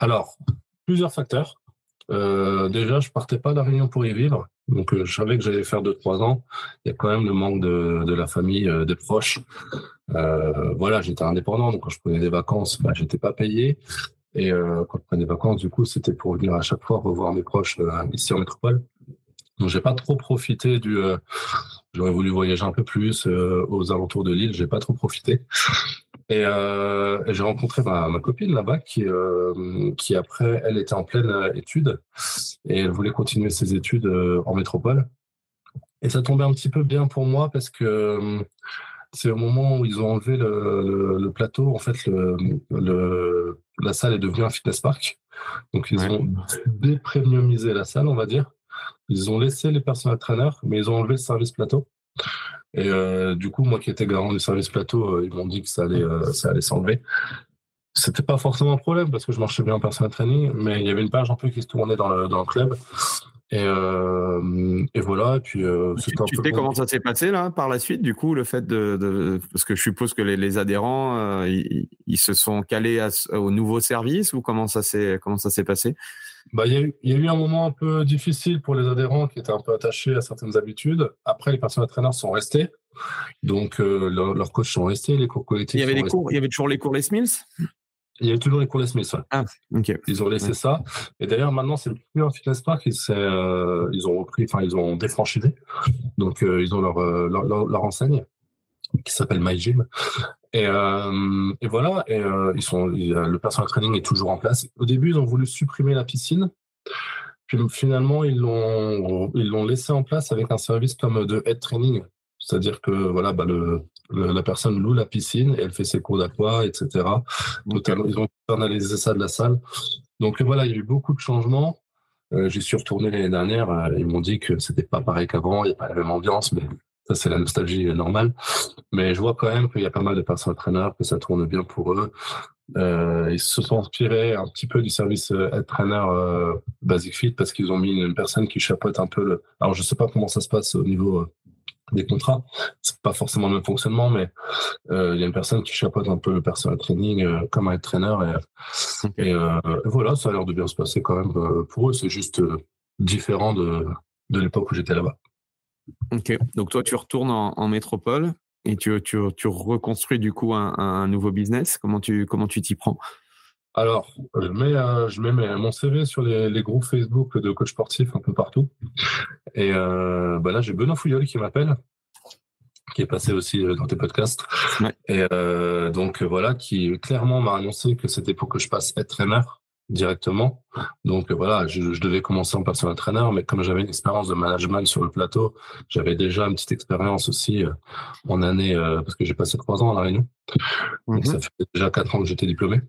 B: Alors, plusieurs facteurs. Euh, déjà, je partais pas de la Réunion pour y vivre. Donc, euh, je savais que j'allais faire 2-3 ans. Il y a quand même le manque de, la famille, euh, des proches. voilà, j'étais indépendant. Donc, quand je prenais des vacances, bah, j'étais pas payé. Et quand je prenais des vacances, du coup, c'était pour venir à chaque fois revoir mes proches ici en métropole. Donc, j'ai pas trop profité du. J'aurais voulu voyager un peu plus aux alentours de l'île. J'ai pas trop profité. Euh, et, j'ai rencontré ma, ma copine là-bas qui, euh, qui après, elle était en pleine euh, étude et elle voulait continuer ses études en métropole. Et ça tombait un petit peu bien pour moi parce que c'est au moment où ils ont enlevé le, le, plateau, en fait, le, la salle est devenue un fitness park. Donc ils ont dépremiumisé la salle, on va dire. Ils ont laissé les personnels traîneurs, mais ils ont enlevé le service plateau. Et euh, du coup, moi qui étais garant du service plateau, euh, ils m'ont dit que ça allait, euh, ça allait s'enlever. C'était pas forcément un problème parce que je marchais bien en personal training, mais il y avait une page un peu qui se tournait dans le, dans le club. Et, euh, et, voilà. Et puis,
C: tu, tu sais comment ça s'est passé là par la suite, du coup, le fait de, de parce que je suppose que les, les adhérents, ils, ils, se sont calés à, au nouveau service ou comment ça s'est comment ça s'est passé?
B: Bah, il, y a eu, il y, a eu un moment un peu difficile pour les adhérents qui étaient un peu attachés à certaines habitudes. Après, les personnes traîneurs sont restés. Donc, euh, leurs coachs sont restés, les cours collectifs.
C: Il y avait, des cours, il y avait toujours les cours Les Mills
B: il y avait toujours les cours Les Smiths.
C: Ah, ok.
B: Ils ont laissé ça. Et d'ailleurs, maintenant, c'est plus un fitness park. Ils, euh, ils ont repris, enfin, ils ont défranchisé. Donc, euh, ils ont leur, euh, leur, leur, enseigne qui s'appelle MyGym. Et, euh, et voilà, et euh, ils sont, le personal training est toujours en place. Au début, ils ont voulu supprimer la piscine. Puis finalement, ils l'ont, ils l'ont laissé en place avec un service comme de head training. C'est-à-dire que voilà, bah, le, la personne loue la piscine et elle fait ses cours d'aqua, etc. ils ont internalisé ça de la salle. Donc voilà, il y a eu beaucoup de changements. Euh, J'y suis retourné l'année dernière. Euh, ils m'ont dit que c'était pas pareil qu'avant, il n'y a pas la même ambiance, mais ça c'est la nostalgie normale. Mais je vois quand même qu'il y a pas mal de personnes entraîneurs, que ça tourne bien pour eux. Euh, ils se sont inspirés un petit peu du service euh, head trainer euh, Basic Fit parce qu'ils ont mis une, personne qui chapeaute un peu le. Alors je sais pas comment ça se passe au niveau euh, des contrats. C'est pas forcément le même fonctionnement, mais euh, il y a une personne qui chapeaute un peu le personal training euh, comme un traîneur. Et, euh, et voilà, ça a l'air de bien se passer quand même pour eux. C'est juste différent de, de l'époque où j'étais là-bas.
C: Ok, donc toi tu retournes en, métropole et tu, tu, tu, reconstruis du coup un, un nouveau business. Comment tu comment tu t'y prends?
B: Alors, je mets, euh, je mets mon CV sur les, les, groupes Facebook de coach sportif un peu partout. Et euh, bah là, j'ai Benoît Fouillol qui m'appelle, qui est passé aussi euh, dans tes podcasts. Et euh, donc voilà, qui clairement m'a annoncé que c'était pour que je passe être traîneur. Directement. Donc voilà, je, devais commencer en personal trainer, mais comme j'avais une expérience de management sur le plateau, j'avais déjà une petite expérience aussi en année, parce que j'ai passé trois ans à La Réunion. Donc mhm. ça fait déjà quatre ans que j'étais diplômé.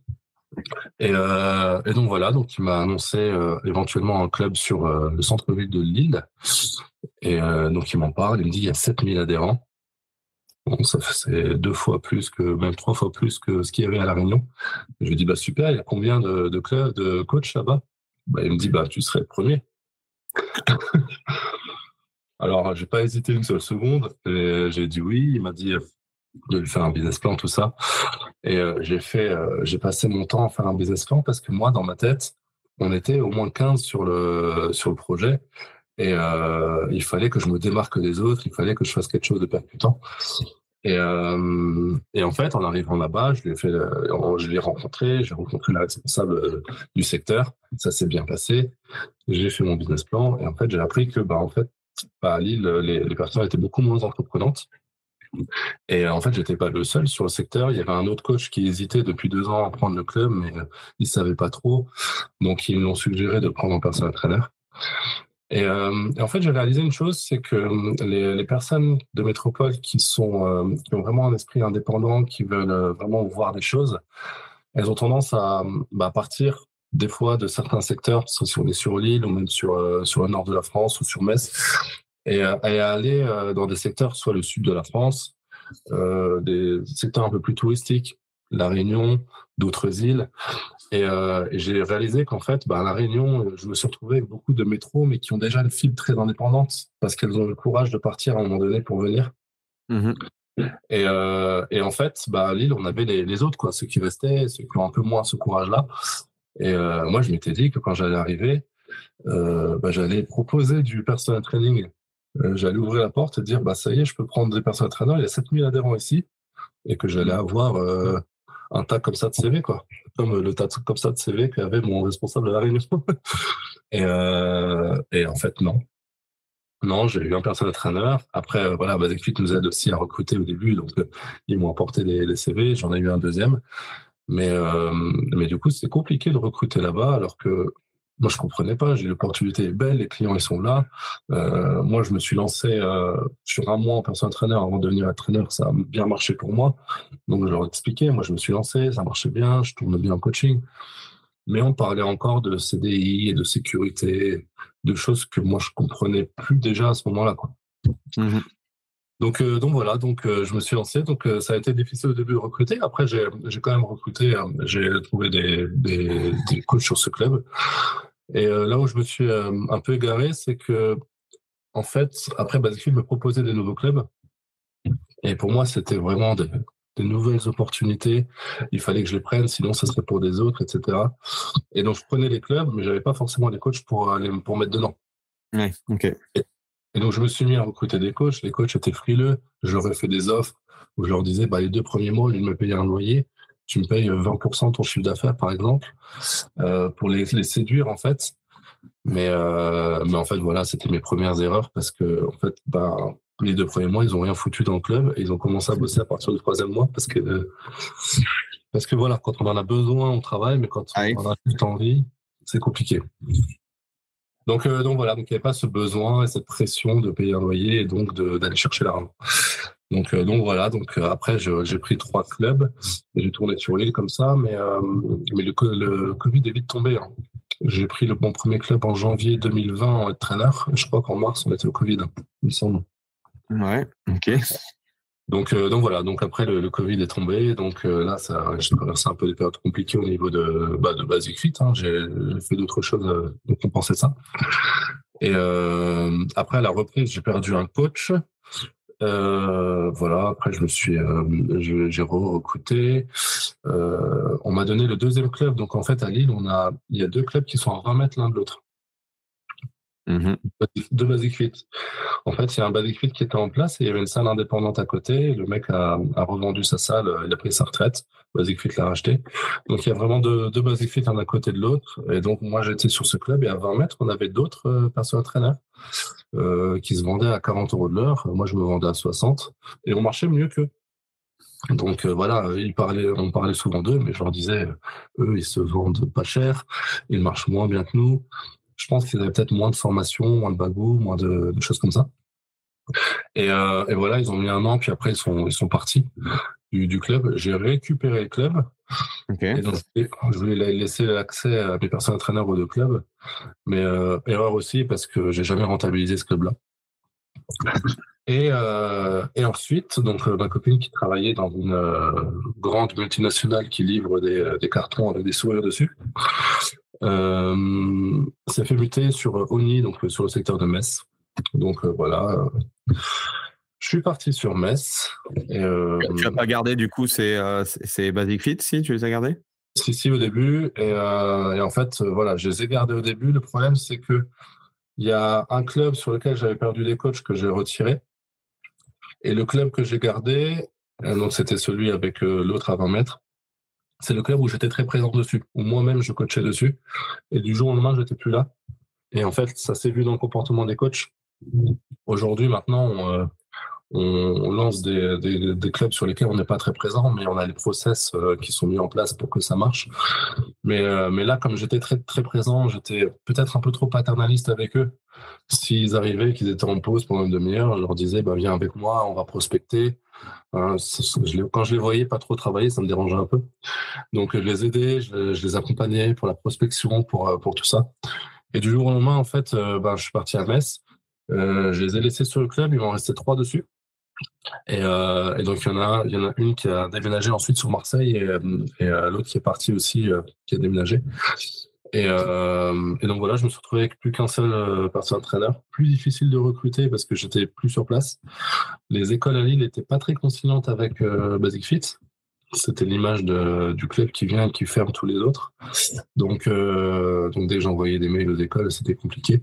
B: Et, euh, et, donc voilà, donc il m'a annoncé euh, éventuellement un club sur euh, le centre-ville de Lille. Et euh, donc il m'en parle, il me dit il y a 7000 adhérents. Bon, ça c'est deux fois plus que, même trois fois plus que ce qu'il y avait à La Réunion. je lui dis bah super, il y a combien de, clubs, de coachs là-bas? Bah, Il me dit bah tu serais le premier. Alors j'ai pas hésité une seule seconde j'ai dit oui. Il m'a dit de lui faire un business plan, tout ça. Et euh, j'ai fait, euh, j'ai passé mon temps à faire un business plan parce que moi, dans ma tête, on était au moins 15 sur le, sur le projet. Et euh, il fallait que je me démarque des autres, il fallait que je fasse quelque chose de percutant. Et, euh, et en fait, en arrivant là-bas, je l'ai fait, je l'ai rencontré, j'ai rencontré la responsable du secteur, ça s'est bien passé. J'ai fait mon business plan et en fait, j'ai appris que, bah, en fait, à Lille, les, personnes étaient beaucoup moins entreprenantes. Et euh, en fait, j'étais pas le seul sur le secteur. Il y avait un autre coach qui hésitait depuis deux ans à prendre le club, mais euh, il savait pas trop. Donc, ils m'ont suggéré de prendre un personnel trainer. Et, euh, en fait, j'ai réalisé une chose, c'est que les, les, personnes de métropole qui sont qui ont vraiment un esprit indépendant, qui veulent vraiment voir des choses, elles ont tendance à bah, partir des fois de certains secteurs, soit si on est sur l'île ou même sur sur le nord de la France ou sur Metz, et, euh, et aller euh, dans des secteurs, soit le sud de la France, euh, des secteurs un peu plus touristiques, la Réunion, d'autres îles. Et, euh, et j'ai réalisé qu'en fait, bah, à la Réunion, je me suis retrouvé avec beaucoup de métros, mais qui ont déjà une fibre très indépendante parce qu'elles ont le courage de partir à un moment donné pour venir. Mmh et, euh, et, en fait, bah, à Lille, on avait les, les, autres, quoi, ceux qui restaient, ceux qui ont un peu moins ce courage-là. Et euh, moi, je m'étais dit que quand j'allais arriver, bah, j'allais proposer du personal training j'allais ouvrir la porte et dire bah ça y est, je peux prendre des personnes traîneurs, il y a 7000 adhérents ici, et que j'allais avoir euh, un tas comme ça de CV, quoi. Comme le tas comme ça de CV qu'avait mon responsable de la réunion. et, euh, et en fait, non. Non, j'ai eu un personnel trainer. Après, voilà, Basic Fit nous aide aussi à recruter au début, donc ils m'ont apporté les, les CV. J'en ai eu un deuxième, mais mais du coup, c'est compliqué de recruter là-bas, alors que moi, je comprenais pas. J'ai l'opportunité est belle, les clients ils sont là. Euh, moi, je me suis lancé euh, sur un mois en personne trainer avant de devenir entraîneur. Ça a bien marché pour moi. Donc, je leur ai expliqué. Moi, je me suis lancé, ça marchait bien, je tourne bien en coaching. Mais on parlait encore de CDI et de sécurité, de choses que moi je comprenais plus déjà à ce moment-là. Mmh donc, euh, donc voilà, donc euh, je me suis lancé. Donc euh, ça a été difficile au début de recruter. Après, j'ai quand même recruté, j'ai trouvé des, des, des, coachs sur ce club. Et euh, là où je me suis euh, un peu égaré, c'est que, en fait, après, Basket me proposait des nouveaux clubs. Et pour moi, c'était vraiment des, des, nouvelles opportunités. Il fallait que je les prenne, sinon ça serait pour des autres, etc. Et donc, je prenais les clubs, mais j'avais pas forcément les coachs pour, aller, pour mettre dedans.
C: Ouais, ok.
B: Et, et, donc, je me suis mis à recruter des coachs. Les coachs étaient frileux. Je leur ai fait des offres où je leur disais, bah, les deux premiers mois, ils me payaient un loyer tu me payes 20% ton chiffre d'affaires, par exemple, euh, pour les, les, séduire, en fait. Mais, euh, mais en fait, voilà, c'était mes premières erreurs parce que, en fait, bah, les deux premiers mois, ils ont rien foutu dans le club et ils ont commencé à bosser à partir du troisième mois parce que, parce que voilà, quand on en a besoin, on travaille, mais quand ah on en a plus envie, c'est compliqué. Donc, euh, donc voilà, donc il n'y avait pas ce besoin et cette pression de payer un loyer et donc d'aller chercher l'argent. Donc, euh, donc voilà. Donc euh, après, j'ai pris trois clubs et j'ai tourné sur l'île comme ça, mais euh, mais le, le, Covid est vite tombé. Hein. J'ai pris le, mon premier club en janvier 2020 en entraîneur. Je crois qu'en mars on était au Covid, il me semble.
C: Ouais. Ok.
B: Donc, donc voilà. Donc après le, Covid est tombé. Donc là, ça, j'ai traversé un peu des périodes compliquées au niveau de bah, de Basic Fit. Hein. J'ai fait d'autres choses pour compenser ça. Et après à la reprise, j'ai perdu un coach euh, voilà. Après, je me suis, euh, j'ai recruté. Euh, on m'a donné le deuxième club. Donc en fait, à Lille, on a, il y a deux clubs qui sont à 20 mètres l'un de l'autre. Mmh deux Basic Fit. En fait, il y a un Basic Fit qui était en place et il y avait une salle indépendante à côté. Le mec a, a revendu sa salle, il a pris sa retraite. Basic Fit l'a racheté. Donc il y a vraiment deux, deux Basic Fit un à côté de l'autre. Et donc moi j'étais sur ce club et à 20 mètres, on avait d'autres personnes traîneurs euh, qui se vendaient à 40 euros de l'heure. Moi je me vendais à 60 et on marchait mieux qu'eux. Donc voilà, ils parlaient, on parlait souvent d'eux, mais je leur disais, eux, ils se vendent pas cher, ils marchent moins bien que nous. Je pense qu'ils avaient peut-être moins de formation, moins de bagou, moins de, choses comme ça. Et, et, voilà, ils ont mis un an, puis après ils sont, ils sont partis du, club. J'ai récupéré le club. Je voulais laisser l'accès à mes personnes entraîneurs aux deux clubs. Mais euh, erreur aussi parce que j'ai jamais rentabilisé ce club-là. Et, euh, ensuite, donc euh, ma copine qui travaillait dans une grande multinationale qui livre des, des, cartons avec des sourires dessus, s'est fait muter sur Oni, donc sur le secteur de Metz. Donc voilà. Je suis parti sur Metz. Et, euh,
C: tu n'as pas gardé du coup ces, euh, Basic Fit, si tu les as gardés?
B: Si, si, au début. Et, euh, et en fait, voilà, je les ai gardés au début. Le problème, c'est que il y a un club sur lequel j'avais perdu des coachs que j'ai retiré. Et le club que j'ai gardé, donc c'était celui avec l'autre à 20 mètres, c'est le club où j'étais très présent dessus, où moi-même je coachais dessus. Et du jour au lendemain, je n'étais plus là. Et en fait, ça s'est vu dans le comportement des coachs. Aujourd'hui, maintenant, on, on, lance des, clubs sur lesquels on n'est pas très présent, mais on a les process euh, qui sont mis en place pour que ça marche. Mais, euh, mais là, comme j'étais très, très présent, j'étais peut-être un peu trop paternaliste avec eux. S'ils arrivaient, qu'ils étaient en pause pendant une demi-heure, je leur disais, bah, viens avec moi, on va prospecter. Hein, quand je les voyais pas trop travailler, ça me dérangeait un peu. Donc, je les aidais, je, les accompagnais pour la prospection, pour, euh, pour tout ça. Et du jour au lendemain, en fait, bah, je suis parti à Metz. je les ai laissés sur le club, il m'en restait trois dessus. Euh, et, donc, il y, en a, une qui a déménagé ensuite sur Marseille et, euh, euh, l'autre qui est partie aussi, qui a déménagé. Et, donc voilà, je me suis retrouvé avec plus qu'un seul personne entraîneur. Plus difficile de recruter parce que j'étais plus sur place. Les écoles à Lille n'étaient pas très conciliantes avec Basic Fit. C'était l'image du club qui vient et qui ferme tous les autres. Donc dès que j'envoyais des mails aux écoles, c'était compliqué.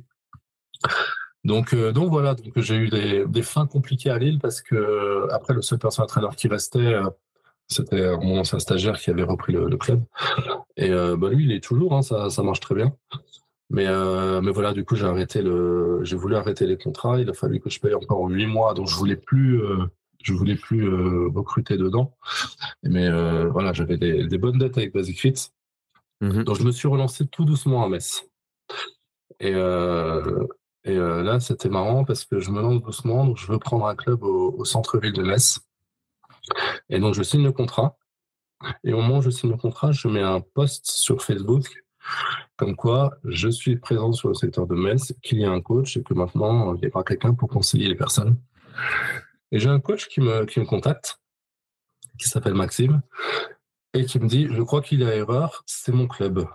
B: Donc, euh, donc voilà, donc j'ai eu des, des, fins compliquées à Lille parce que euh, après le seul personne entraîneur qui restait, euh, c'était mon ancien stagiaire qui avait repris le, club. Et bah, lui, il est toujours, hein, ça, ça, marche très bien. Mais, mais voilà, du coup, j'ai arrêté le, j'ai voulu arrêter les contrats. Il a fallu que je paye encore huit mois, donc je voulais plus, je voulais plus recruter dedans. Mais voilà, j'avais des, des, bonnes dettes avec Basic Fit. Mmh donc je me suis relancé tout doucement à Metz. Et, et euh, là, c'était marrant parce que je me lance doucement, donc je veux prendre un club au, centre-ville de Metz. Et donc, je signe le contrat. Et au moment où je signe le contrat, je mets un post sur Facebook comme quoi je suis présent sur le secteur de Metz, qu'il y a un coach et que maintenant, il y aura quelqu'un pour conseiller les personnes. Et j'ai un coach qui me, qui me contacte, qui s'appelle Maxime, et qui me dit, je crois qu'il y a erreur, c'est mon club.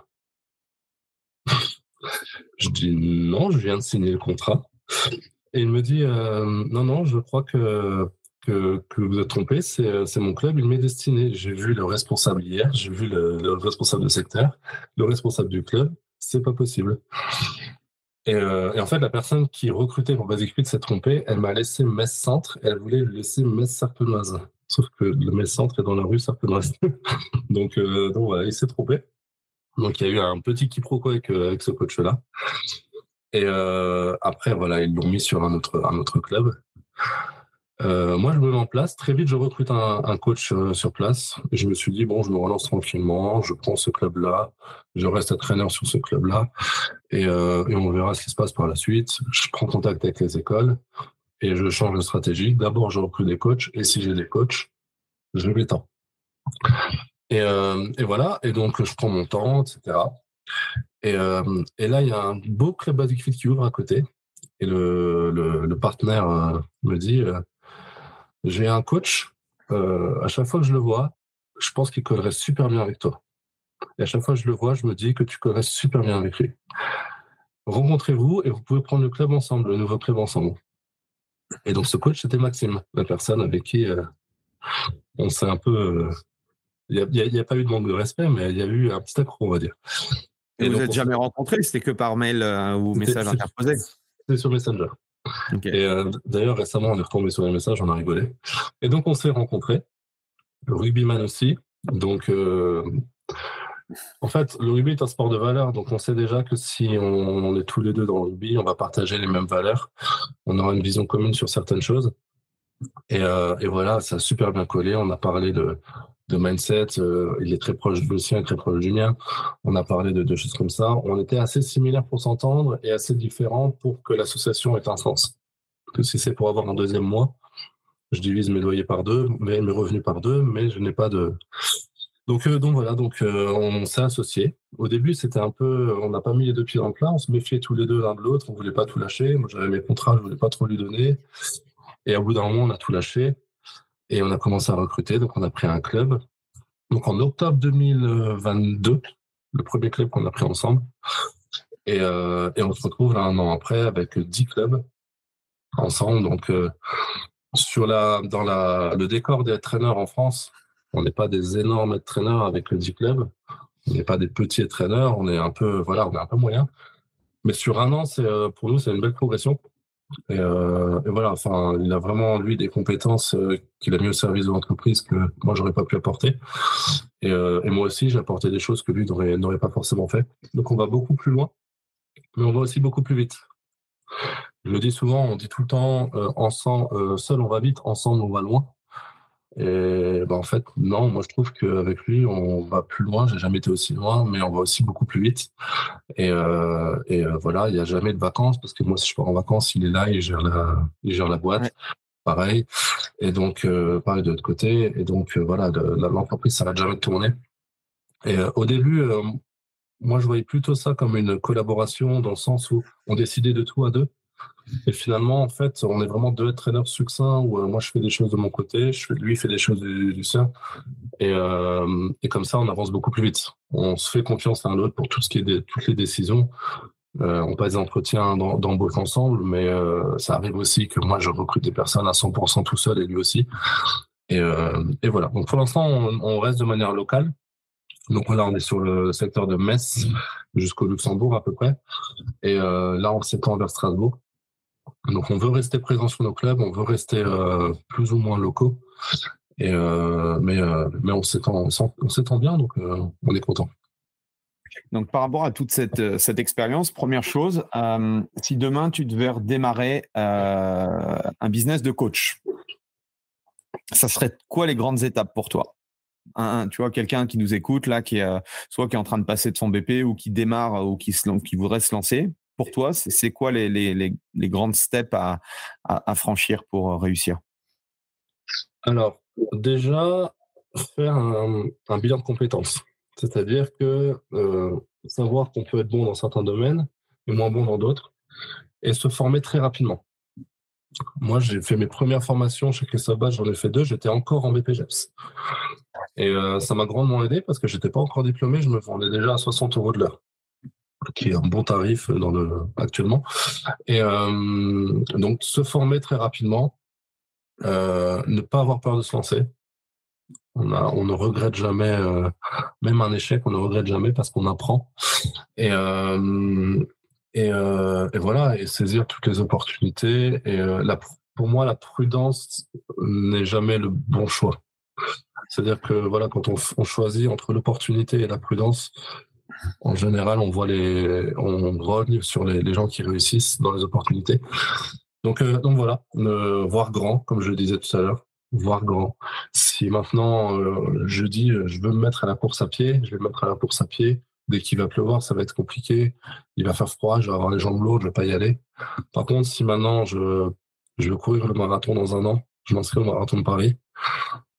B: Je dis non, je viens de signer le contrat. Et il me dit euh, non, non, je crois que, que, vous êtes trompé, c'est mon club, il m'est destiné. J'ai vu le responsable hier, j'ai vu le, responsable de secteur, le responsable du club, c'est pas possible. Euh, et, en fait, la personne qui recrutait pour Basic Fit s'est trompée. Elle m'a laissé Metz Centre et elle voulait laisser Metz Sarpenoise. Sauf que le Metz Centre est dans la rue Sarpenoise. donc, euh, il s'est trompé. Donc il y a eu un petit quiproquo avec, euh, avec ce coach-là. Et euh, après, voilà, ils l'ont mis sur un autre, un autre club. Euh, moi, je me mets en place. Très vite, je recrute un, coach sur place. je me suis dit, bon, je me relance tranquillement. Je prends ce club-là. Je reste entraîneur sur ce club-là. Et, et, on verra ce qui se passe par la suite. Je prends contact avec les écoles et je change de stratégie. D'abord, je recrute des coachs. Et si j'ai des coachs, je les tends. Euh, et, voilà, et donc je prends mon temps, etc. Euh, et, là, il y a un beau club Fit qui ouvre à côté. Et le, le, partenaire euh, me dit J'ai un coach, à chaque fois que je le vois, je pense qu'il collerait super bien avec toi. Et à chaque fois que je le vois, je me dis que tu collerais super bien avec lui. Rencontrez-vous et vous pouvez prendre le club ensemble, le nouveau club ensemble. Et donc ce coach, c'était Maxime, la personne avec qui on s'est un peu il n'y a, pas eu de manque de respect, mais il y a eu un petit accro, on va dire.
C: Et, vous n'êtes jamais rencontrés C'était que par mail euh, ou message interposé?
B: C'était sur Messenger. Et euh, d'ailleurs, récemment, on est retombé sur les messages, on a rigolé. Et donc, on s'est rencontrés. Le rugbyman aussi. Donc, euh, en fait, le rugby est un sport de valeur. Donc, on sait déjà que si on, on, est tous les deux dans le rugby, on va partager les mêmes valeurs. On aura une vision commune sur certaines choses. Et, et, voilà, ça a super bien collé. On a parlé de, de mindset. il est très proche du sien, très proche du mien. On a parlé de, de choses comme ça. On était assez similaires pour s'entendre et assez différents pour que l'association ait un sens. Que si c'est pour avoir un deuxième mois, je divise mes loyers par deux, mes revenus par deux, mais je n'ai pas de. Donc, euh, voilà, donc euh, on s'est associés. Au début, c'était un peu, on n'a pas mis les deux pieds dans le plat, on se méfiait tous les deux l'un de l'autre, on voulait pas tout lâcher. Moi, j'avais mes contrats, je voulais pas trop lui donner. Et au bout d'un moment, on a tout lâché et on a commencé à recruter. Donc, on a pris un club. Donc, en octobre 2022, le premier club qu'on a pris ensemble. Et, euh, et on se retrouve là un an après avec 10 clubs ensemble. Donc, sur la, dans la, le décor des traîneurs en France, on n'est pas des énormes traîneurs avec le D-Club. On n'est pas des petits traîneurs. On est un peu, voilà, on est un peu moyen. Mais sur un an, c'est, euh, pour nous, c'est une belle progression. Et, euh, et, voilà, enfin, il a vraiment, lui, des compétences euh, qu'il a mis au service de l'entreprise que moi, j'aurais pas pu apporter. Et, euh, et moi aussi, j'ai apporté des choses que lui n'aurait, pas forcément fait. Donc, on va beaucoup plus loin, mais on va aussi beaucoup plus vite. Je le dis souvent, on dit tout le temps, ensemble, seul on va vite, ensemble on va loin. Et ben, en fait, non, moi je trouve qu'avec lui, on va plus loin. J'ai jamais été aussi loin, mais on va aussi beaucoup plus vite. Et, euh, et euh, voilà, il n'y a jamais de vacances parce que moi, si je pars en vacances, il est là, il gère la, il gère la boîte. Pareil. Et donc, euh, pareil de l'autre côté. Et donc, voilà, l'entreprise s'arrête jamais de tourner. Et au début, moi, je voyais plutôt ça comme une collaboration dans le sens où on décidait de tout à deux. Et finalement, en fait, on est vraiment deux traîneurs succincts où euh, moi je fais des choses de mon côté, je fais, lui fait des choses du, sien. Et, euh, et, comme ça, on avance beaucoup plus vite. On se fait confiance l'un l'autre pour tout ce qui est toutes les décisions. Euh, on passe des entretiens d'embauche ensemble, mais ça arrive aussi que moi je recrute des personnes à 100% tout seul et lui aussi. Et, et voilà. Donc pour l'instant, on, reste de manière locale. Donc là, on est sur le secteur de Metz jusqu'au Luxembourg à peu près. Et là, on s'étend vers Strasbourg. Donc on veut rester présent sur nos clubs, on veut rester euh, plus ou moins locaux. Euh, mais euh, mais on s'étend bien, donc on est content.
C: Donc par rapport à toute cette, cette expérience, première chose, si demain tu devais redémarrer un business de coach, ça serait quoi les grandes étapes pour toi? Tu vois quelqu'un qui nous écoute là, qui est soit qui est en train de passer de son BP ou qui démarre ou qui, qui voudrait se lancer, pour toi, c'est quoi les, grandes steps à, franchir pour euh, réussir?
B: Alors, déjà, faire un, un bilan de compétences. C'est-à-dire que euh, savoir qu'on peut être bon dans certains domaines et moins bon dans d'autres, et se former très rapidement. Moi, j'ai fait mes premières formations chez Christophe j'en ai fait deux, j'étais encore en BPGEPS. Et euh, ça m'a grandement aidé parce que j'étais pas encore diplômé, je me vendais déjà à 60 euros de l'heure qui est un bon tarif actuellement. Et euh, donc, se former très rapidement, euh, ne pas avoir peur de se lancer. On, ne regrette jamais, euh, même un échec, on ne regrette jamais parce qu'on apprend. Et, et, voilà, et saisir toutes les opportunités. Et pour moi, la prudence n'est jamais le bon choix. C'est-à-dire que voilà, quand on choisit entre l'opportunité et la prudence, en général, on voit les, on rogne sur les, gens qui réussissent dans les opportunités. Donc, euh, donc voilà, euh, voir grand, comme je le disais tout à l'heure, voir grand. Si maintenant euh, je dis je veux me mettre à la course à pied, je vais me mettre à la course à pied. Dès qu'il va pleuvoir, ça va être compliqué. Il va faire froid, je vais avoir les jambes lourdes, je vais pas y aller. Par contre, si maintenant je, je veux courir le marathon dans un an, je m'inscris au marathon de Paris,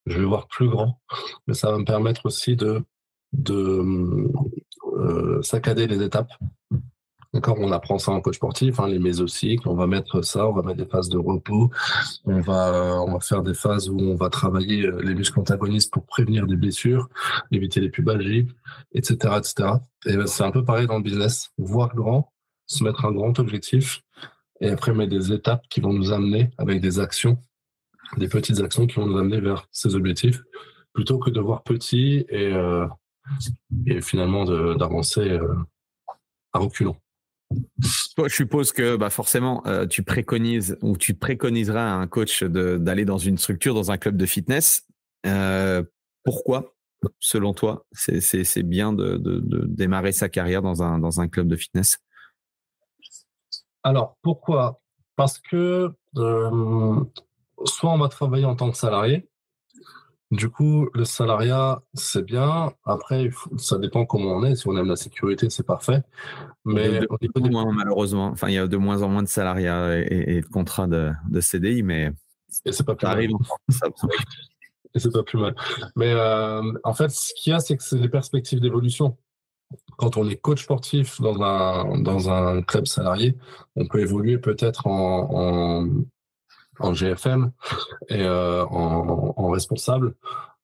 B: je vais voir plus grand. Mais ça va me permettre aussi de de euh, saccader les étapes. D'accord, on apprend ça en coach sportif, hein, les mésocycles, on va mettre ça, on va mettre des phases de repos, on va, on va faire des phases où on va travailler euh, les muscles antagonistes pour prévenir des blessures, éviter les pubalgies, etc., etc. Et ben, c'est un peu pareil dans le business, voir grand, se mettre un grand objectif, et après mettre des étapes qui vont nous amener avec des actions, des petites actions qui vont nous amener vers ces objectifs, plutôt que de voir petit et euh, et finalement d'avancer euh, à reculons.
C: je suppose que bah forcément, euh, tu préconises ou tu préconiseras à un coach d'aller dans une structure, dans un club de fitness. Euh, pourquoi, selon toi, c'est bien de, de, de, démarrer sa carrière dans un, dans un club de fitness?
B: Alors, pourquoi? Parce que soit on va travailler en tant que salarié. Du coup, le salariat, c'est bien. Après, ça dépend comment on est. Si on aime la sécurité, c'est parfait.
C: Mais de, moins, malheureusement, enfin, il y a de moins en moins de salariats et, de contrats de, CDI, mais
B: et c'est pas plus mal. et c'est pas plus mal. Mais euh, en fait, ce qu'il y a, c'est que c'est des perspectives d'évolution. Quand on est coach sportif dans un, dans un club salarié, on peut évoluer peut-être en, en GFM et euh, en, responsable.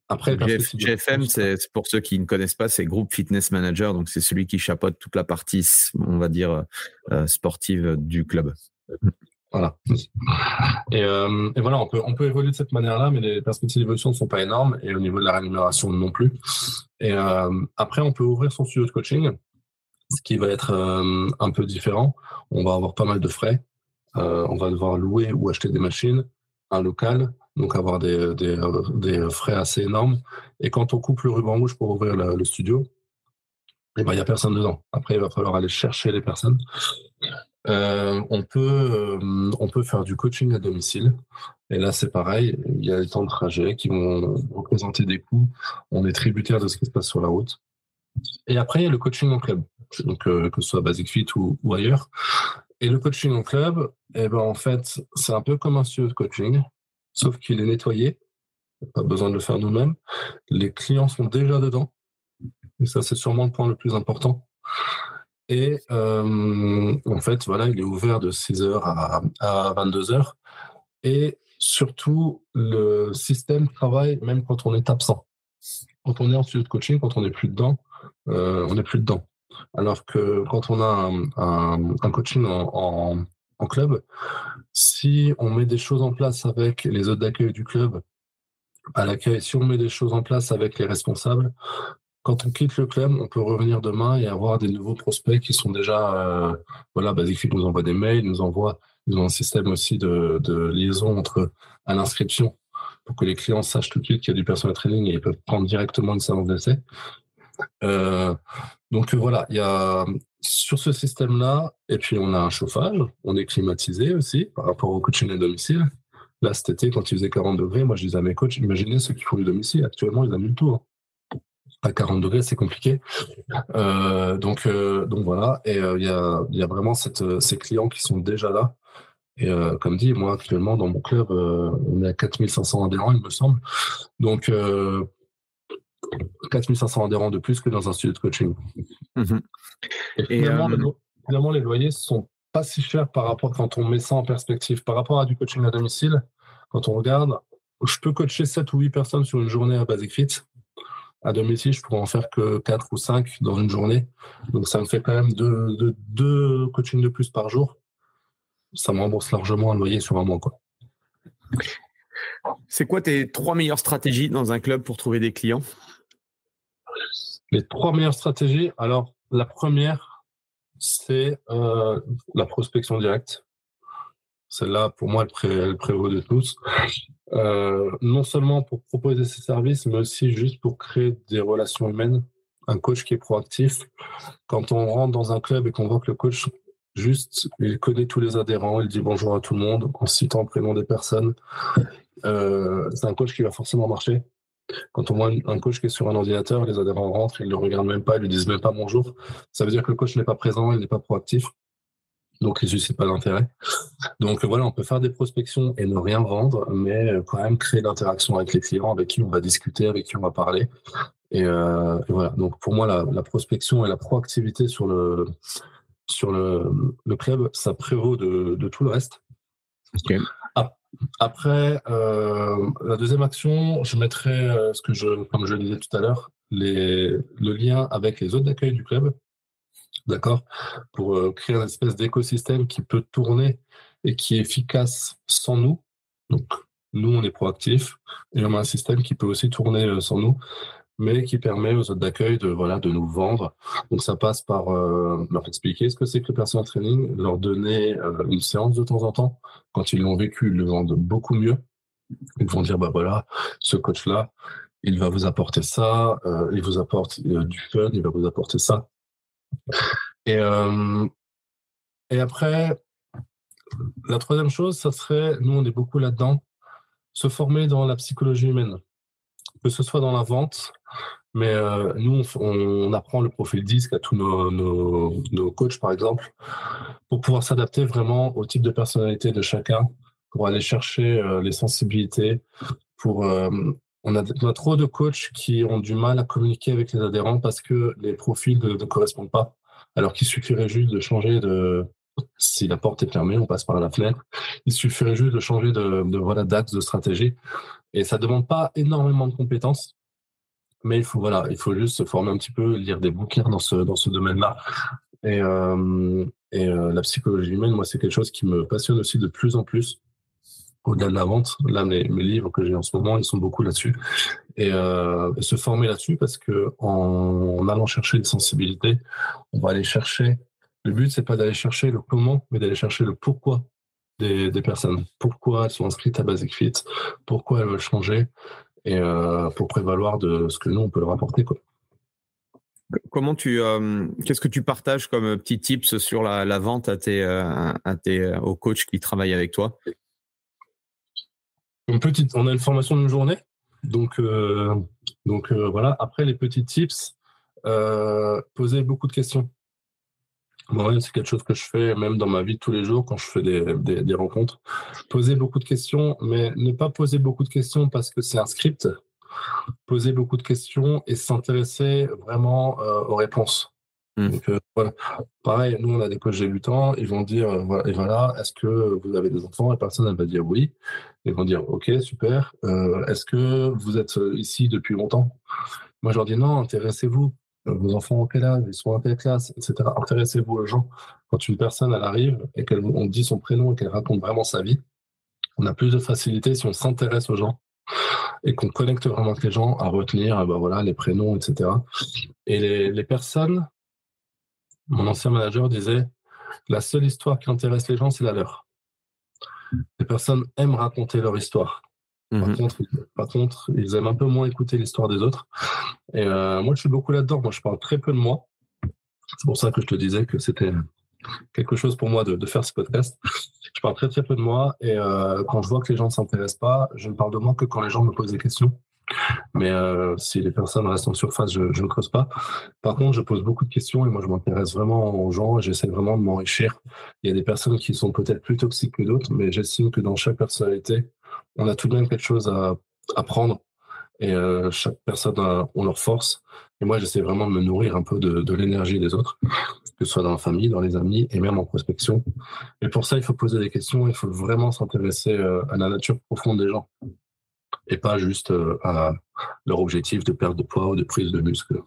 C: Après, GFM, c'est pour ceux qui ne connaissent pas, c'est Group Fitness Manager, donc c'est celui qui chapeaute toute la partie, on va dire, euh, sportive du club.
B: Voilà. Et, euh, et, voilà, on peut, on peut évoluer de cette manière-là, mais les perspectives d'évolution ne sont pas énormes et au niveau de la rémunération non plus. Et après, on peut ouvrir son studio de coaching, ce qui va être un peu différent. On va avoir pas mal de frais. Euh, on va devoir louer ou acheter des machines, un local, donc avoir des, des, frais assez énormes. Et quand on coupe le ruban rouge pour ouvrir le, studio, il eh ben, n'y a personne dedans. Après, il va falloir aller chercher les personnes. Euh, on, peut, euh, faire du coaching à domicile. Et là, c'est pareil. Il y a des temps de trajet qui vont représenter des coûts. On est tributaire de ce qui se passe sur la route. Et après, il y a le coaching en club, donc que ce soit Basic Fit ou ailleurs. Et le coaching en club, eh ben, en fait, c'est un peu comme un studio de coaching, sauf qu'il est nettoyé. Pas besoin de le faire nous-mêmes. Les clients sont déjà dedans. Et ça, c'est sûrement le point le plus important. Et euh, en fait, voilà, il est ouvert de 6h à, à 22h. Et surtout, le système travaille même quand on est absent. Quand on est en studio de coaching, quand on n'est plus dedans, euh, on n'est plus dedans. Alors que quand on a un, coaching en, club, si on met des choses en place avec les autres d'accueil du club, à l'accueil, si on met des choses en place avec les responsables, quand on quitte le club, on peut revenir demain et avoir des nouveaux prospects qui sont déjà, euh, voilà, Basic nous envoie des mails, nous envoie, ils ont un système aussi de, liaison à l'inscription pour que les clients sachent tout de suite qu'il y a du personal training et ils peuvent prendre directement une séance d'essai. Euh, donc voilà, il y a sur ce système-là, et puis on a un chauffage, on est climatisé aussi par rapport au coaching à domicile. Là, cet été, quand il faisait 40 degrés, moi je disais à mes coachs, imaginez ceux qui font du domicile. Actuellement, ils annulent tout. Hein. À 40 degrés, c'est compliqué. Euh, donc, euh, donc voilà, et il y, a, y, a, vraiment ces clients qui sont déjà là. Et comme dit, moi actuellement dans mon club, on est à 4500 adhérents, il me semble. Donc 4500 adhérents de plus que dans un studio de coaching. Mhm. Et, euh, finalement, les loyers sont pas si chers par rapport quand on met ça en perspective. Par rapport à du coaching à domicile, quand on regarde, je peux coacher 7 ou 8 personnes sur une journée à Basic Fit. À domicile, je pourrais en faire que 4 ou 5 dans une journée. Donc ça me fait quand même 2 deux, deux, coachings de plus par jour. Ça me rembourse largement un loyer sur un mois. Quoi.
C: C'est quoi tes trois meilleures stratégies dans un club pour trouver des clients?
B: Les trois meilleures stratégies. Alors, la première, c'est euh, la prospection directe. Celle-là, pour moi, elle, prévaut de tous. Euh, non seulement pour proposer ses services, mais aussi juste pour créer des relations humaines. Un coach qui est proactif. Quand on rentre dans un club et qu'on voit que le coach, juste, il connaît tous les adhérents, il dit bonjour à tout le monde en citant le prénom des personnes. Euh, c'est un coach qui va forcément marcher. Quand on voit un coach qui est sur un ordinateur, les adhérents rentrent, ils ne le regardent même pas, ils ne lui disent même pas bonjour. Ça veut dire que le coach n'est pas présent, il n'est pas proactif. Donc, il ne suscite pas d'intérêt. Donc, voilà, on peut faire des prospections et ne rien vendre, mais quand même créer l'interaction avec les clients, avec qui on va discuter, avec qui on va parler. Et, euh, voilà. Donc, pour moi, la, prospection et la proactivité sur le, sur le, club, ça prévaut de, tout le reste. Après, euh, la deuxième action, je mettrai, euh, ce que je, comme je le disais tout à l'heure, le lien avec les autres d'accueil du club, d'accord, pour euh, créer une espèce d'écosystème qui peut tourner et qui est efficace sans nous. Donc, nous, on est proactifs et on a un système qui peut aussi tourner sans nous mais qui permet aux autres d'accueil de, voilà, de nous vendre. Donc ça passe par euh, leur expliquer ce que c'est que le personal training, leur donner euh, une séance de temps en temps. Quand ils l'ont vécu, ils le vendent beaucoup mieux. Ils vont dire, bah voilà, ce coach-là, il va vous apporter ça, euh, il vous apporte du fun, il va vous apporter ça. Et, et après, la troisième chose, ça serait, nous on est beaucoup là-dedans, se former dans la psychologie humaine, que ce soit dans la vente, mais euh, nous, on, apprend le profil disque à tous nos, nos, coachs, par exemple, pour pouvoir s'adapter vraiment au type de personnalité de chacun, pour aller chercher euh, les sensibilités. Pour, euh, on, a, trop de coachs qui ont du mal à communiquer avec les adhérents parce que les profils ne, correspondent pas. Alors qu'il suffirait juste de changer de, si la porte est fermée, on passe par la fenêtre. Il suffirait juste de changer de, voilà d'axe de stratégie, et ça demande pas énormément de compétences. Mais il faut, voilà, il faut juste se former un petit peu, lire des bouquins dans ce, dans ce domaine-là. Et, euh, et euh, la psychologie humaine, moi, c'est quelque chose qui me passionne aussi de plus en plus. Au-delà de la vente, là, mes, mes livres que j'ai en ce moment, ils sont beaucoup là-dessus. Et, euh, se former là-dessus parce que en, allant chercher des sensibilités, on va aller chercher. Le but, c'est pas d'aller chercher le comment, mais d'aller chercher le pourquoi des, des, personnes. Pourquoi elles sont inscrites à Basic Fit, pourquoi elles veulent changer, et euh, pour prévaloir de ce que nous on peut leur apporter quoi.
C: Comment tu, euh, qu'est-ce que tu partages comme petits tips sur la, vente à tes, euh, à tes, aux coachs qui travaillent avec toi?
B: Une petite, on a une formation d'une journée, donc donc voilà. Après les petits tips, poser beaucoup de questions c'est quelque chose que je fais même dans ma vie de tous les jours quand je fais des, des, rencontres. Poser beaucoup de questions, mais ne pas poser beaucoup de questions parce que c'est un script. Poser beaucoup de questions et s'intéresser vraiment euh, aux réponses. Donc, euh, voilà. Pareil, nous, on a des coachs débutants, ils vont dire, euh, voilà, et voilà, est-ce que vous avez des enfants? La personne, elle va dire oui. Ils vont dire, ok, super. est-ce que vous êtes ici depuis longtemps? Moi, je leur dis, non, intéressez-vous vos enfants ont quel âge, ils sont en quelle classe, etc. Intéressez-vous aux gens. Quand une personne elle arrive et qu'on dit son prénom et qu'elle raconte vraiment sa vie, on a plus de facilité si on s'intéresse aux gens et qu'on connecte vraiment avec les gens à retenir ben voilà, les prénoms, etc. Et les personnes, mon ancien manager disait, la seule histoire qui intéresse les gens, c'est la leur. Les personnes aiment raconter leur histoire. Mmh par, contre, ils aiment un peu moins écouter l'histoire des autres. Et euh, moi, je suis beaucoup là-dedans. Moi, je parle très peu de moi. C'est pour ça que je te disais que c'était quelque chose pour moi de, faire ce podcast. Je parle très très peu de moi et euh, quand je vois que les gens ne s'intéressent pas, je ne parle de moi que quand les gens me posent des questions. Mais euh, si les personnes restent en surface, je, je, ne creuse pas. Par contre, je pose beaucoup de questions et moi, je m'intéresse vraiment aux gens et j'essaie vraiment de m'enrichir. Il y a des personnes qui sont peut-être plus toxiques que d'autres, mais j'estime que dans chaque personnalité, on a tout de même quelque chose à apprendre et euh, chaque personne a leur force. Et moi, j'essaie vraiment de me nourrir un peu de, l'énergie des autres, que ce soit dans la famille, dans les amis et même en prospection. Et pour ça, il faut poser des questions, il faut vraiment s'intéresser euh, à la nature profonde des gens et pas juste euh, à leur objectif de perte de poids ou de prise de muscle.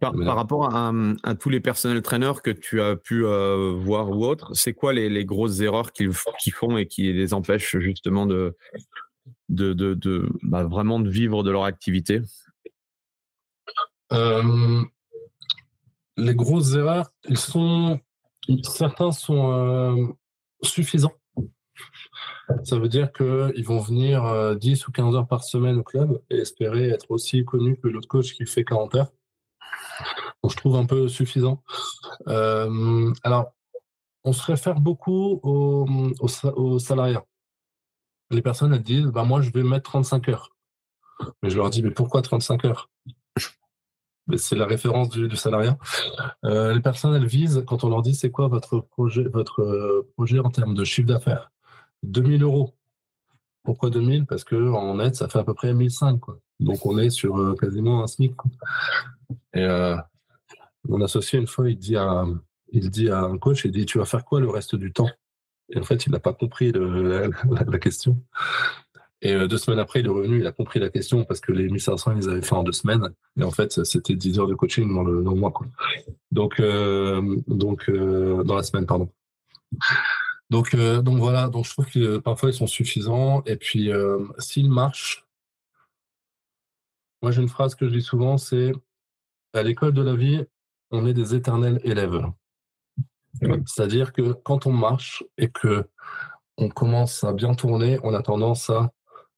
C: Par, rapport à, tous les personnels traîneurs que tu as pu voir ou autres, c'est quoi les, grosses erreurs qu'ils font et qui les empêchent justement de, de, de, bah, vraiment de vivre de leur activité?
B: Les grosses erreurs, ils sont, certains sont suffisants. Ça veut dire qu'ils vont venir 10 ou 15 heures par semaine au club et espérer être aussi connus que l'autre coach qui fait 40 heures. Je trouve un peu suffisant. alors, on se réfère beaucoup aux, salariés les personnes, elles disent, bah, moi, je vais mettre 35 heures. Mais je leur dis, mais pourquoi 35 heures? C'est la référence du, salariat. Euh, les personnes, elles visent, quand on leur dit, c'est quoi votre projet, votre euh, projet en termes de chiffre d'affaires? 2000 euros. Pourquoi 2000 Parce qu'en net, ça fait à peu près 1005. Quoi. Donc, on est sur euh, quasiment un SMIC. Et mon associé, une fois, il dit à, il dit à un coach, il dit, tu vas faire quoi le reste du temps? Et en fait, il n'a pas compris la, question. Et euh, deux semaines après, il est revenu, il a compris la question parce que les 1500, ils avaient fait en deux semaines. Et en fait, c'était 10 heures de coaching dans le, mois. Quoi. Donc, euh, donc euh, dans la semaine, pardon. Donc, donc voilà, donc je trouve que parfois ils sont suffisants. Et puis, s'ils marchent, moi j'ai une phrase que je dis souvent, c'est à l'école de la vie, on est des éternels élèves. C'est-à-dire que quand on marche et que on commence à bien tourner, on a tendance à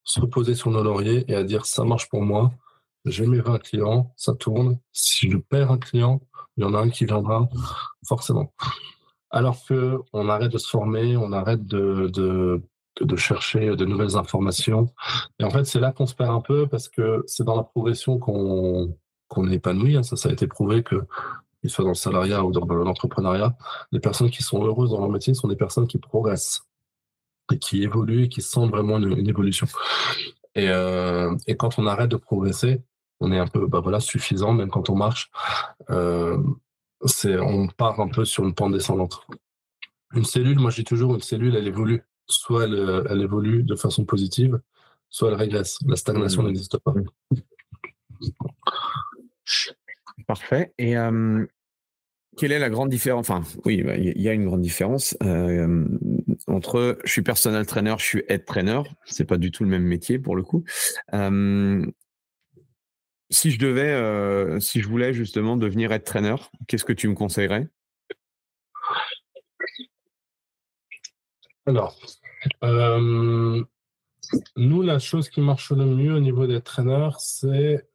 B: se reposer sur nos lauriers et à dire ça marche pour moi, j'ai mes 20 clients, ça tourne. Si je perds un client, il y en a un qui viendra forcément. Alors que on arrête de se former, on arrête de, de chercher de nouvelles informations. Et en fait, c'est là qu'on se perd un peu parce que c'est dans la progression qu'on qu'on est épanoui. Hein. Ça, ça a été prouvé que, qu'il soit dans le salariat ou dans l'entrepreneuriat, les personnes qui sont heureuses dans leur métier sont des personnes qui progressent et qui évoluent et qui sentent vraiment une, évolution. Et, euh, et, quand on arrête de progresser, on est un peu bah voilà, suffisant, même quand on marche. Euh, on part un peu sur une pente descendante. Une cellule, moi je dis toujours, une cellule, elle évolue. Soit elle, elle évolue de façon positive, soit elle régresse. La stagnation mmh. n'existe pas.
C: Parfait. Et quelle est la grande différence Enfin, oui, bah, il y a une grande différence entre je suis personnel trainer, je suis head trainer. C'est pas du tout le même métier pour le coup. Si je devais, si je voulais justement devenir head trainer, qu'est-ce que tu me conseillerais?
B: Alors, nous, la chose qui marche le mieux au niveau des traîneurs, c'est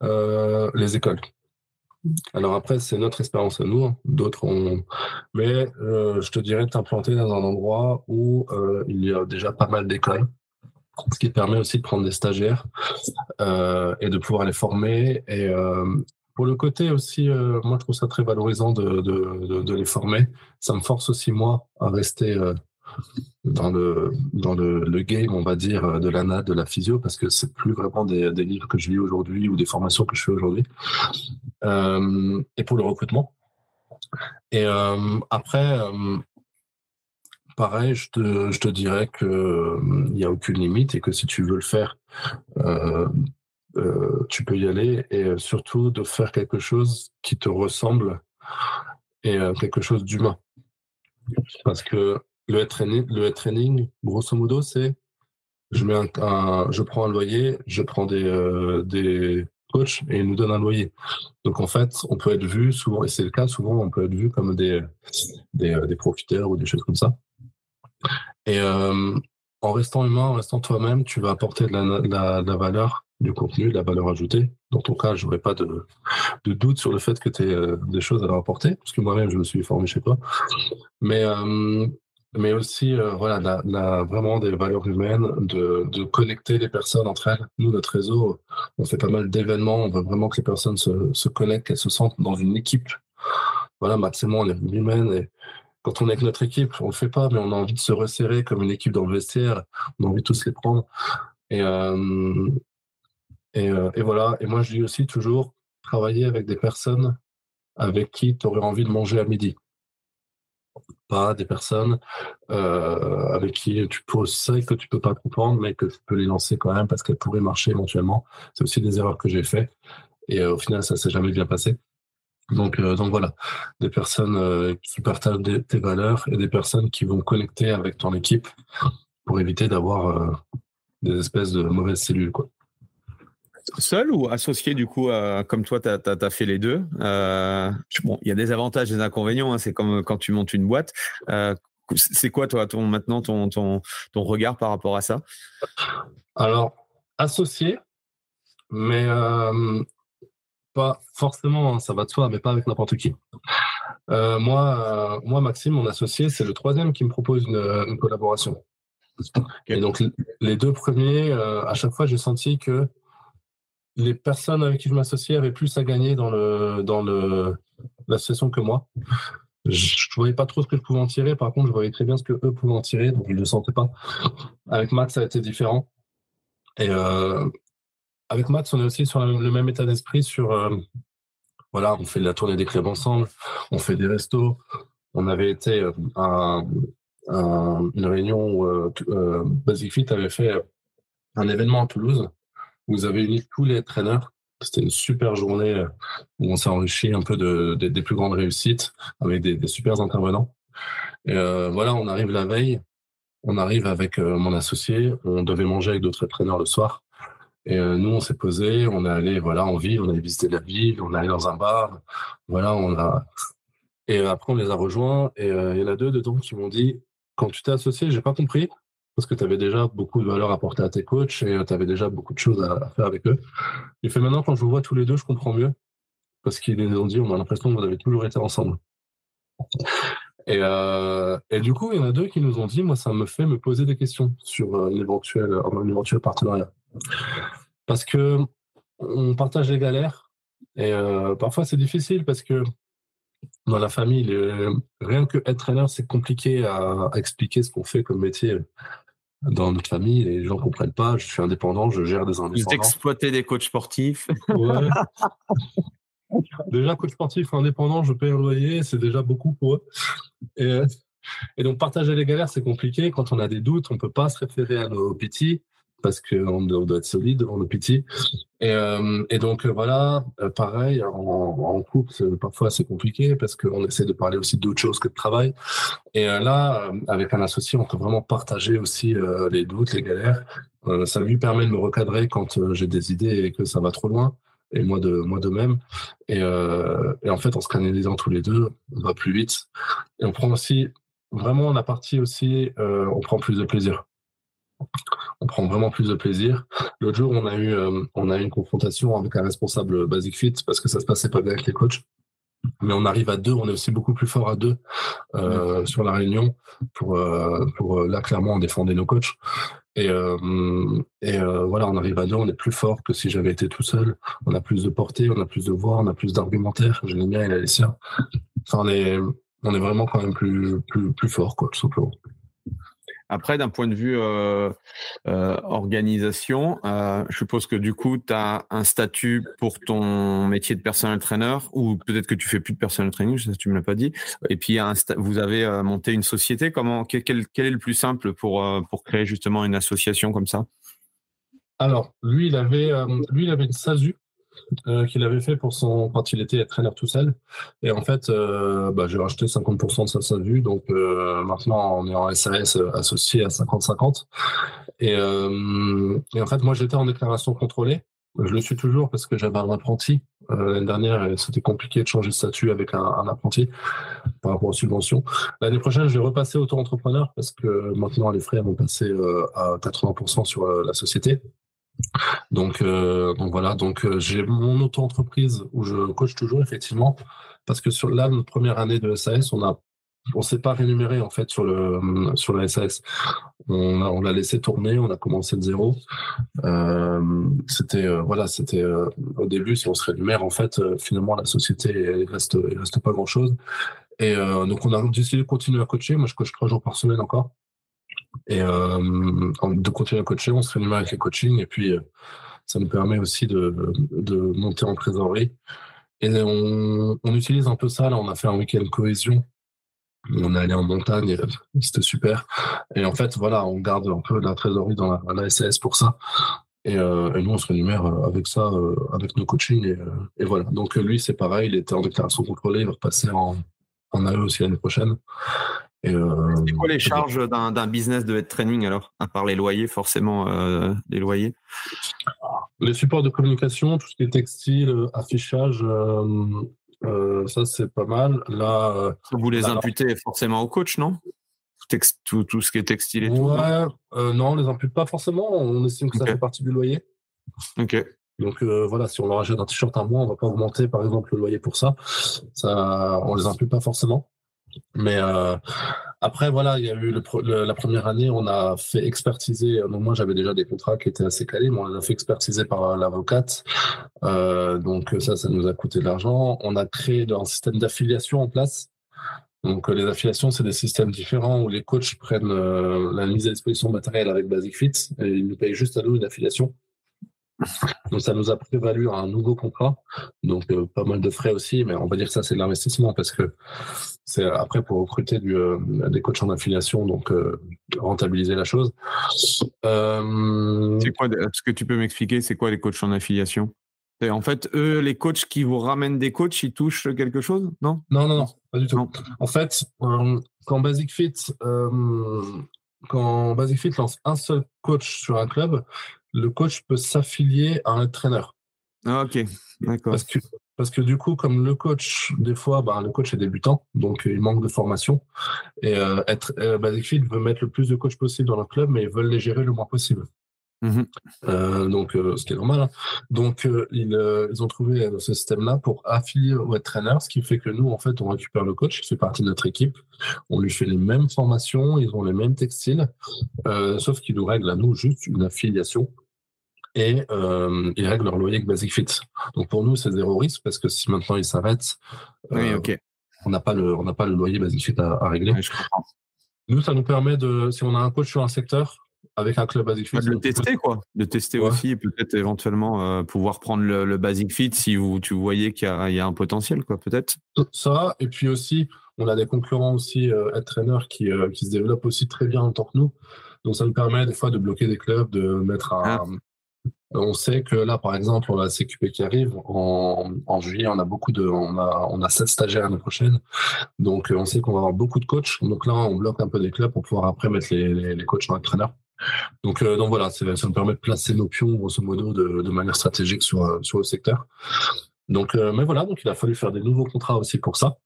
B: les écoles. Alors après, c'est notre expérience à nous, hein. d'autres ont... Mais euh, je te dirais de t'implanter dans un endroit où euh, il y a déjà pas mal d'écoles, ce qui permet aussi de prendre des stagiaires et de pouvoir les former. Et pour le côté aussi, moi je trouve ça très valorisant de, de, de, les former. Ça me force aussi moi à rester dans le dans le, le, game, on va dire, de l'ANA, de la physio, parce que c'est plus vraiment des, des, livres que je lis aujourd'hui ou des formations que je fais aujourd'hui. Euh, et pour le recrutement. Et euh, après, euh, pareil, je te, je te dirais que il n'y a aucune limite et que si tu veux le faire, tu peux y aller et surtout de faire quelque chose qui te ressemble et quelque chose d'humain. Parce que le head training, le training grosso modo, c'est je mets un, je prends un loyer, je prends des, euh, des coachs et ils nous donnent un loyer. Donc en fait, on peut être vu souvent, et c'est le cas souvent, on peut être vu comme des des, euh, des profiteurs ou des choses comme ça. Et euh, en restant humain, en restant toi-même, tu vas apporter de la, la, valeur du contenu, de la valeur ajoutée. Dans ton cas, je n'aurais pas de, de, doute sur le fait que tu aies des choses à leur apporter, parce que moi-même, je me suis formé chez toi. Mais mais aussi euh, voilà la, vraiment des valeurs humaines, de, de, connecter les personnes entre elles. Nous, notre réseau, on fait pas mal d'événements, on veut vraiment que les personnes se, se connectent, qu'elles se sentent dans une équipe. Voilà, Max et moi, on est humaine et quand on est avec notre équipe, on le fait pas, mais on a envie de se resserrer comme une équipe dans le vestiaire, on a envie de tous les prendre. Et, euh, et, euh, et voilà, et moi je dis aussi toujours, travailler avec des personnes avec qui tu aurais envie de manger à midi pas des personnes euh, avec qui tu sais que tu peux pas comprendre, mais que tu peux les lancer quand même parce qu'elles pourraient marcher éventuellement. C'est aussi des erreurs que j'ai fait et euh, au final ça s'est jamais bien passé. Donc euh, donc voilà, des personnes qui partagent tes valeurs et des personnes qui vont connecter avec ton équipe pour éviter d'avoir des espèces de mauvaises cellules quoi.
C: Seul ou associé du coup, comme toi, tu as, fait les deux? Euh, Bon, il y a des avantages et des inconvénients, hein, c'est comme quand tu montes une boîte. Euh, c'est quoi toi, ton, maintenant ton, ton, ton, regard par rapport à ça?
B: Alors, associé, mais euh, pas forcément, hein, ça va de soi, mais pas avec n'importe qui. moi, moi, Maxime, mon associé, c'est le troisième qui me propose une, une collaboration. Et donc, les deux premiers, à chaque fois, j'ai senti que les personnes avec qui je m'associais avaient plus à gagner dans le dans le l'association que moi. Je ne voyais pas trop ce que je pouvais en tirer. Par contre, je voyais très bien ce que eux pouvaient en tirer, donc ils ne le sentaient pas. Avec Max, ça a été différent. Et euh, avec Max, on est aussi sur le même état d'esprit. Sur euh, voilà, on fait de la tournée des clubs ensemble, on fait des restos. On avait été euh, à, une réunion où euh, Basic Fit avait fait un événement à Toulouse vous avez uni tous les traîneurs. C'était une super journée euh, où on s'est enrichi un peu de, des plus grandes réussites avec des, des super intervenants. Et euh, voilà, on arrive la veille, on arrive avec euh, mon associé, on devait manger avec d'autres traîneurs le soir. Et nous, on s'est posé, on est allé voilà en ville, on a visité la ville, on est allé dans un bar, voilà, on a. Et après, on les a rejoints et il y en a deux dedans qui m'ont dit quand tu t'es associé, j'ai pas compris, parce que tu avais déjà beaucoup de valeur apportée à tes coachs et euh, tu avais déjà beaucoup de choses à, faire avec eux. Il fait maintenant, quand je vous vois tous les deux, je comprends mieux. Parce qu'ils nous ont dit, on a l'impression que vous avez toujours été ensemble. Et, et du coup, il y en a deux qui nous ont dit, moi, ça me fait me poser des questions sur un éventuel, un éventuel partenariat. Parce que on partage les galères et parfois c'est difficile parce que dans la famille, rien que être traîneur, c'est compliqué à, expliquer ce qu'on fait comme métier dans notre famille. Les gens ne comprennent pas. Je suis indépendant, je gère des indépendants. Vous
C: exploitez des coachs sportifs.
B: déjà, coach sportif indépendant, je paye un loyer, c'est déjà beaucoup pour eux. Et, et, donc, partager les galères, c'est compliqué. Quand on a des doutes, on ne peut pas se référer à nos petits parce qu'on doit être solide on est petit. Et, euh, donc euh, voilà, euh, pareil, en, en couple, parfois c'est compliqué parce qu'on essaie de parler aussi d'autres choses que de travail. Et là, avec un associé, on peut vraiment partager aussi les doutes, les galères. ça lui permet de me recadrer quand j'ai des idées et que ça va trop loin. Et moi de moi de même. Et, et en fait, en se canalisant tous les deux, on va plus vite. Et on prend aussi vraiment la partie aussi, on prend plus de plaisir on prend vraiment plus de plaisir. L'autre jour, on a eu, euh, on a eu une confrontation avec un responsable Basic Fit parce que ça se passait pas bien avec les coachs. Mais on arrive à deux, on est aussi beaucoup plus fort à deux euh, sur la réunion pour, euh, pour là clairement on défendait nos coachs. Et, et voilà, on arrive à deux, on est plus fort que si j'avais été tout seul. On a plus de portée, on a plus de voix, on a plus d'argumentaire. J'ai le mien, il a les siens. Enfin, on est, on est vraiment quand même plus, plus, plus fort, quoi, tout simplement.
C: Après, d'un point de vue euh, euh, organisation, euh, je suppose que du coup, tu as un statut pour ton métier de personnel trainer, ou peut-être que tu fais plus de personnel training, je sais tu me l'as pas dit. Et puis, vous avez monté une société. Comment, quel, est le plus simple pour, pour créer justement une association comme ça?
B: Alors, lui, il avait, lui, il avait une SASU euh, qu'il avait fait pour son quand il était entraîneur tout seul. Et en fait, euh, bah, j'ai racheté 50% de sa SAVU. Donc euh, maintenant, on est en SAS associé à 50-50. Et, et, en fait, moi, j'étais en déclaration contrôlée. Je le suis toujours parce que j'avais un apprenti. L'année dernière, c'était compliqué de changer de statut avec un, un, apprenti par rapport aux subventions. L'année prochaine, je vais repasser auto-entrepreneur parce que maintenant, les frais vont passer à 80% sur la société. Donc, euh, donc voilà, donc euh, j'ai mon auto-entreprise où je coach toujours effectivement, parce que sur là, notre première année de SAS, on a on s'est pas rémunéré en fait sur le sur la SAS. On on l'a laissé tourner, on a commencé de zéro. Euh, c'était voilà, c'était au début si on se rémunère en fait finalement la société il reste reste pas grand chose. Et donc on a décidé de continuer à coacher. Moi je coach trois jours par semaine encore et euh, de continuer à coacher, on se rémunère avec les coachings et puis euh, ça nous permet aussi de, de monter en trésorerie. Et on, utilise un peu ça. Là, on a fait un week-end cohésion. On est allé en montagne, c'était super. Et en fait, voilà, on garde un peu la trésorerie dans la, la SAS pour ça. Et, euh, nous, on se rémunère avec ça, euh, avec nos coachings. Et, euh, et, voilà. Donc, lui, c'est pareil, il était en déclaration contrôlée, il va repasser en, en AE aussi l'année prochaine.
C: Euh, c'est quoi les charges d'un business de head training alors, à part les loyers, forcément, euh, les loyers?
B: Les supports de communication, tout ce qui est textile, euh, affichage, ça c'est pas mal. Là,
C: vous les imputez forcément au coach, non? Tout, tout, ce qui est textile et tout
B: Ouais, non, on les impute pas forcément. On estime que ça fait partie du loyer.
C: Ok.
B: Donc voilà, si on leur achète un t-shirt un mois, on va pas augmenter par exemple le loyer pour ça. Ça, on les impute pas forcément. Mais euh, après, voilà, il y a eu la première année, on a fait expertiser. Donc moi, j'avais déjà des contrats qui étaient assez calés, mais on les a fait expertiser par l'avocate. Euh, donc ça, ça nous a coûté de l'argent. On a créé un système d'affiliation en place. Donc les affiliations, c'est des systèmes différents où les coachs prennent euh, la mise à disposition matérielle avec Basic Fit et ils nous payent juste à nous une affiliation. Donc ça nous a prévalu un nouveau contrat, donc euh, pas mal de frais aussi, mais on va dire que ça c'est de l'investissement parce que c'est après pour recruter du, euh, des coachs en affiliation, donc euh, rentabiliser la chose. C'est
C: quoi Est-ce que tu peux m'expliquer c'est quoi les coachs en affiliation? En fait, eux, les coachs qui vous ramènent des coachs, ils touchent quelque chose, non?
B: Non, non, non, pas du tout. En fait, quand Basic Fit quand Basic Fit lance un seul coach sur un club, le coach peut s'affilier à un entraîneur.
C: Ah, ok, d'accord.
B: Parce que, parce que du coup, comme le coach, des fois, bah, le coach est débutant, donc il manque de formation. Et euh, être, euh, Fit veut mettre le plus de coachs possible dans le club, mais ils veulent les gérer le moins possible. Mmh donc, ce qui est normal. Hein. Donc, ils, ils, ont trouvé ce système-là pour affilier au head trainer, ce qui fait que nous, en fait, on récupère le coach qui fait partie de notre équipe. On lui fait les mêmes formations, ils ont les mêmes textiles, sauf qu'ils nous règlent à nous juste une affiliation et euh, ils règlent leur loyer avec Basic Fit. Donc pour nous, c'est zéro risque parce que si maintenant ils s'arrêtent,
C: euh,
B: on n'a pas le on pas le loyer Basic Fit à, régler. nous, ça nous permet de si on a un coach sur un secteur avec un club Basic Fit,
C: de le tester quoi, de tester aussi et peut-être éventuellement euh, pouvoir prendre le, Basic Fit si vous tu voyez qu'il y, a un potentiel quoi, peut-être.
B: Ça et puis aussi on a des concurrents aussi euh, head trainers qui qui se développent aussi très bien en tant que nous. Donc ça nous permet des fois de bloquer des clubs, de mettre ah. On sait que là, par exemple, on a la CQP qui arrive. En, juillet, on a beaucoup de, on a, on a sept stagiaires l'année prochaine. Donc, on sait qu'on va avoir beaucoup de coachs. Donc là, on bloque un peu des clubs pour pouvoir après mettre les, les, coachs en entraîneur. Donc, euh, donc voilà, ça nous permet de placer nos pions, grosso modo, de, manière stratégique sur, sur le secteur. Donc, euh, mais voilà, donc il a fallu faire des nouveaux contrats aussi pour ça.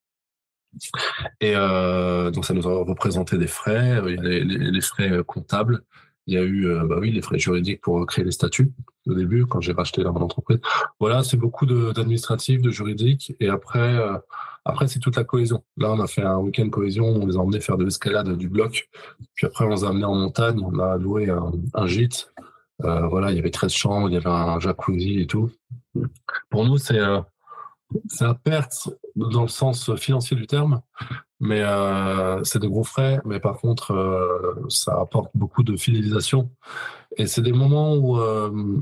B: Et euh, donc ça nous a représenté des frais, y a les, les frais comptables, il y a eu euh, bah oui, les frais juridiques pour créer les statuts au début, quand j'ai racheté mon entreprise. Voilà, c'est beaucoup d'administratif, de, juridique. Et après, euh, après c'est toute la cohésion. Là, on a fait un week-end cohésion, on les a emmenés faire de l'escalade du bloc. Puis après, on les a amenés en montagne, on a loué un, gîte. Euh, voilà, il y avait 13 chambres, il y avait un jacuzzi et tout. Pour nous, c'est un perte dans le sens financier du terme, mais euh, c'est de gros frais. Mais par contre, euh, ça apporte beaucoup de fidélisation. Et c'est des moments où euh,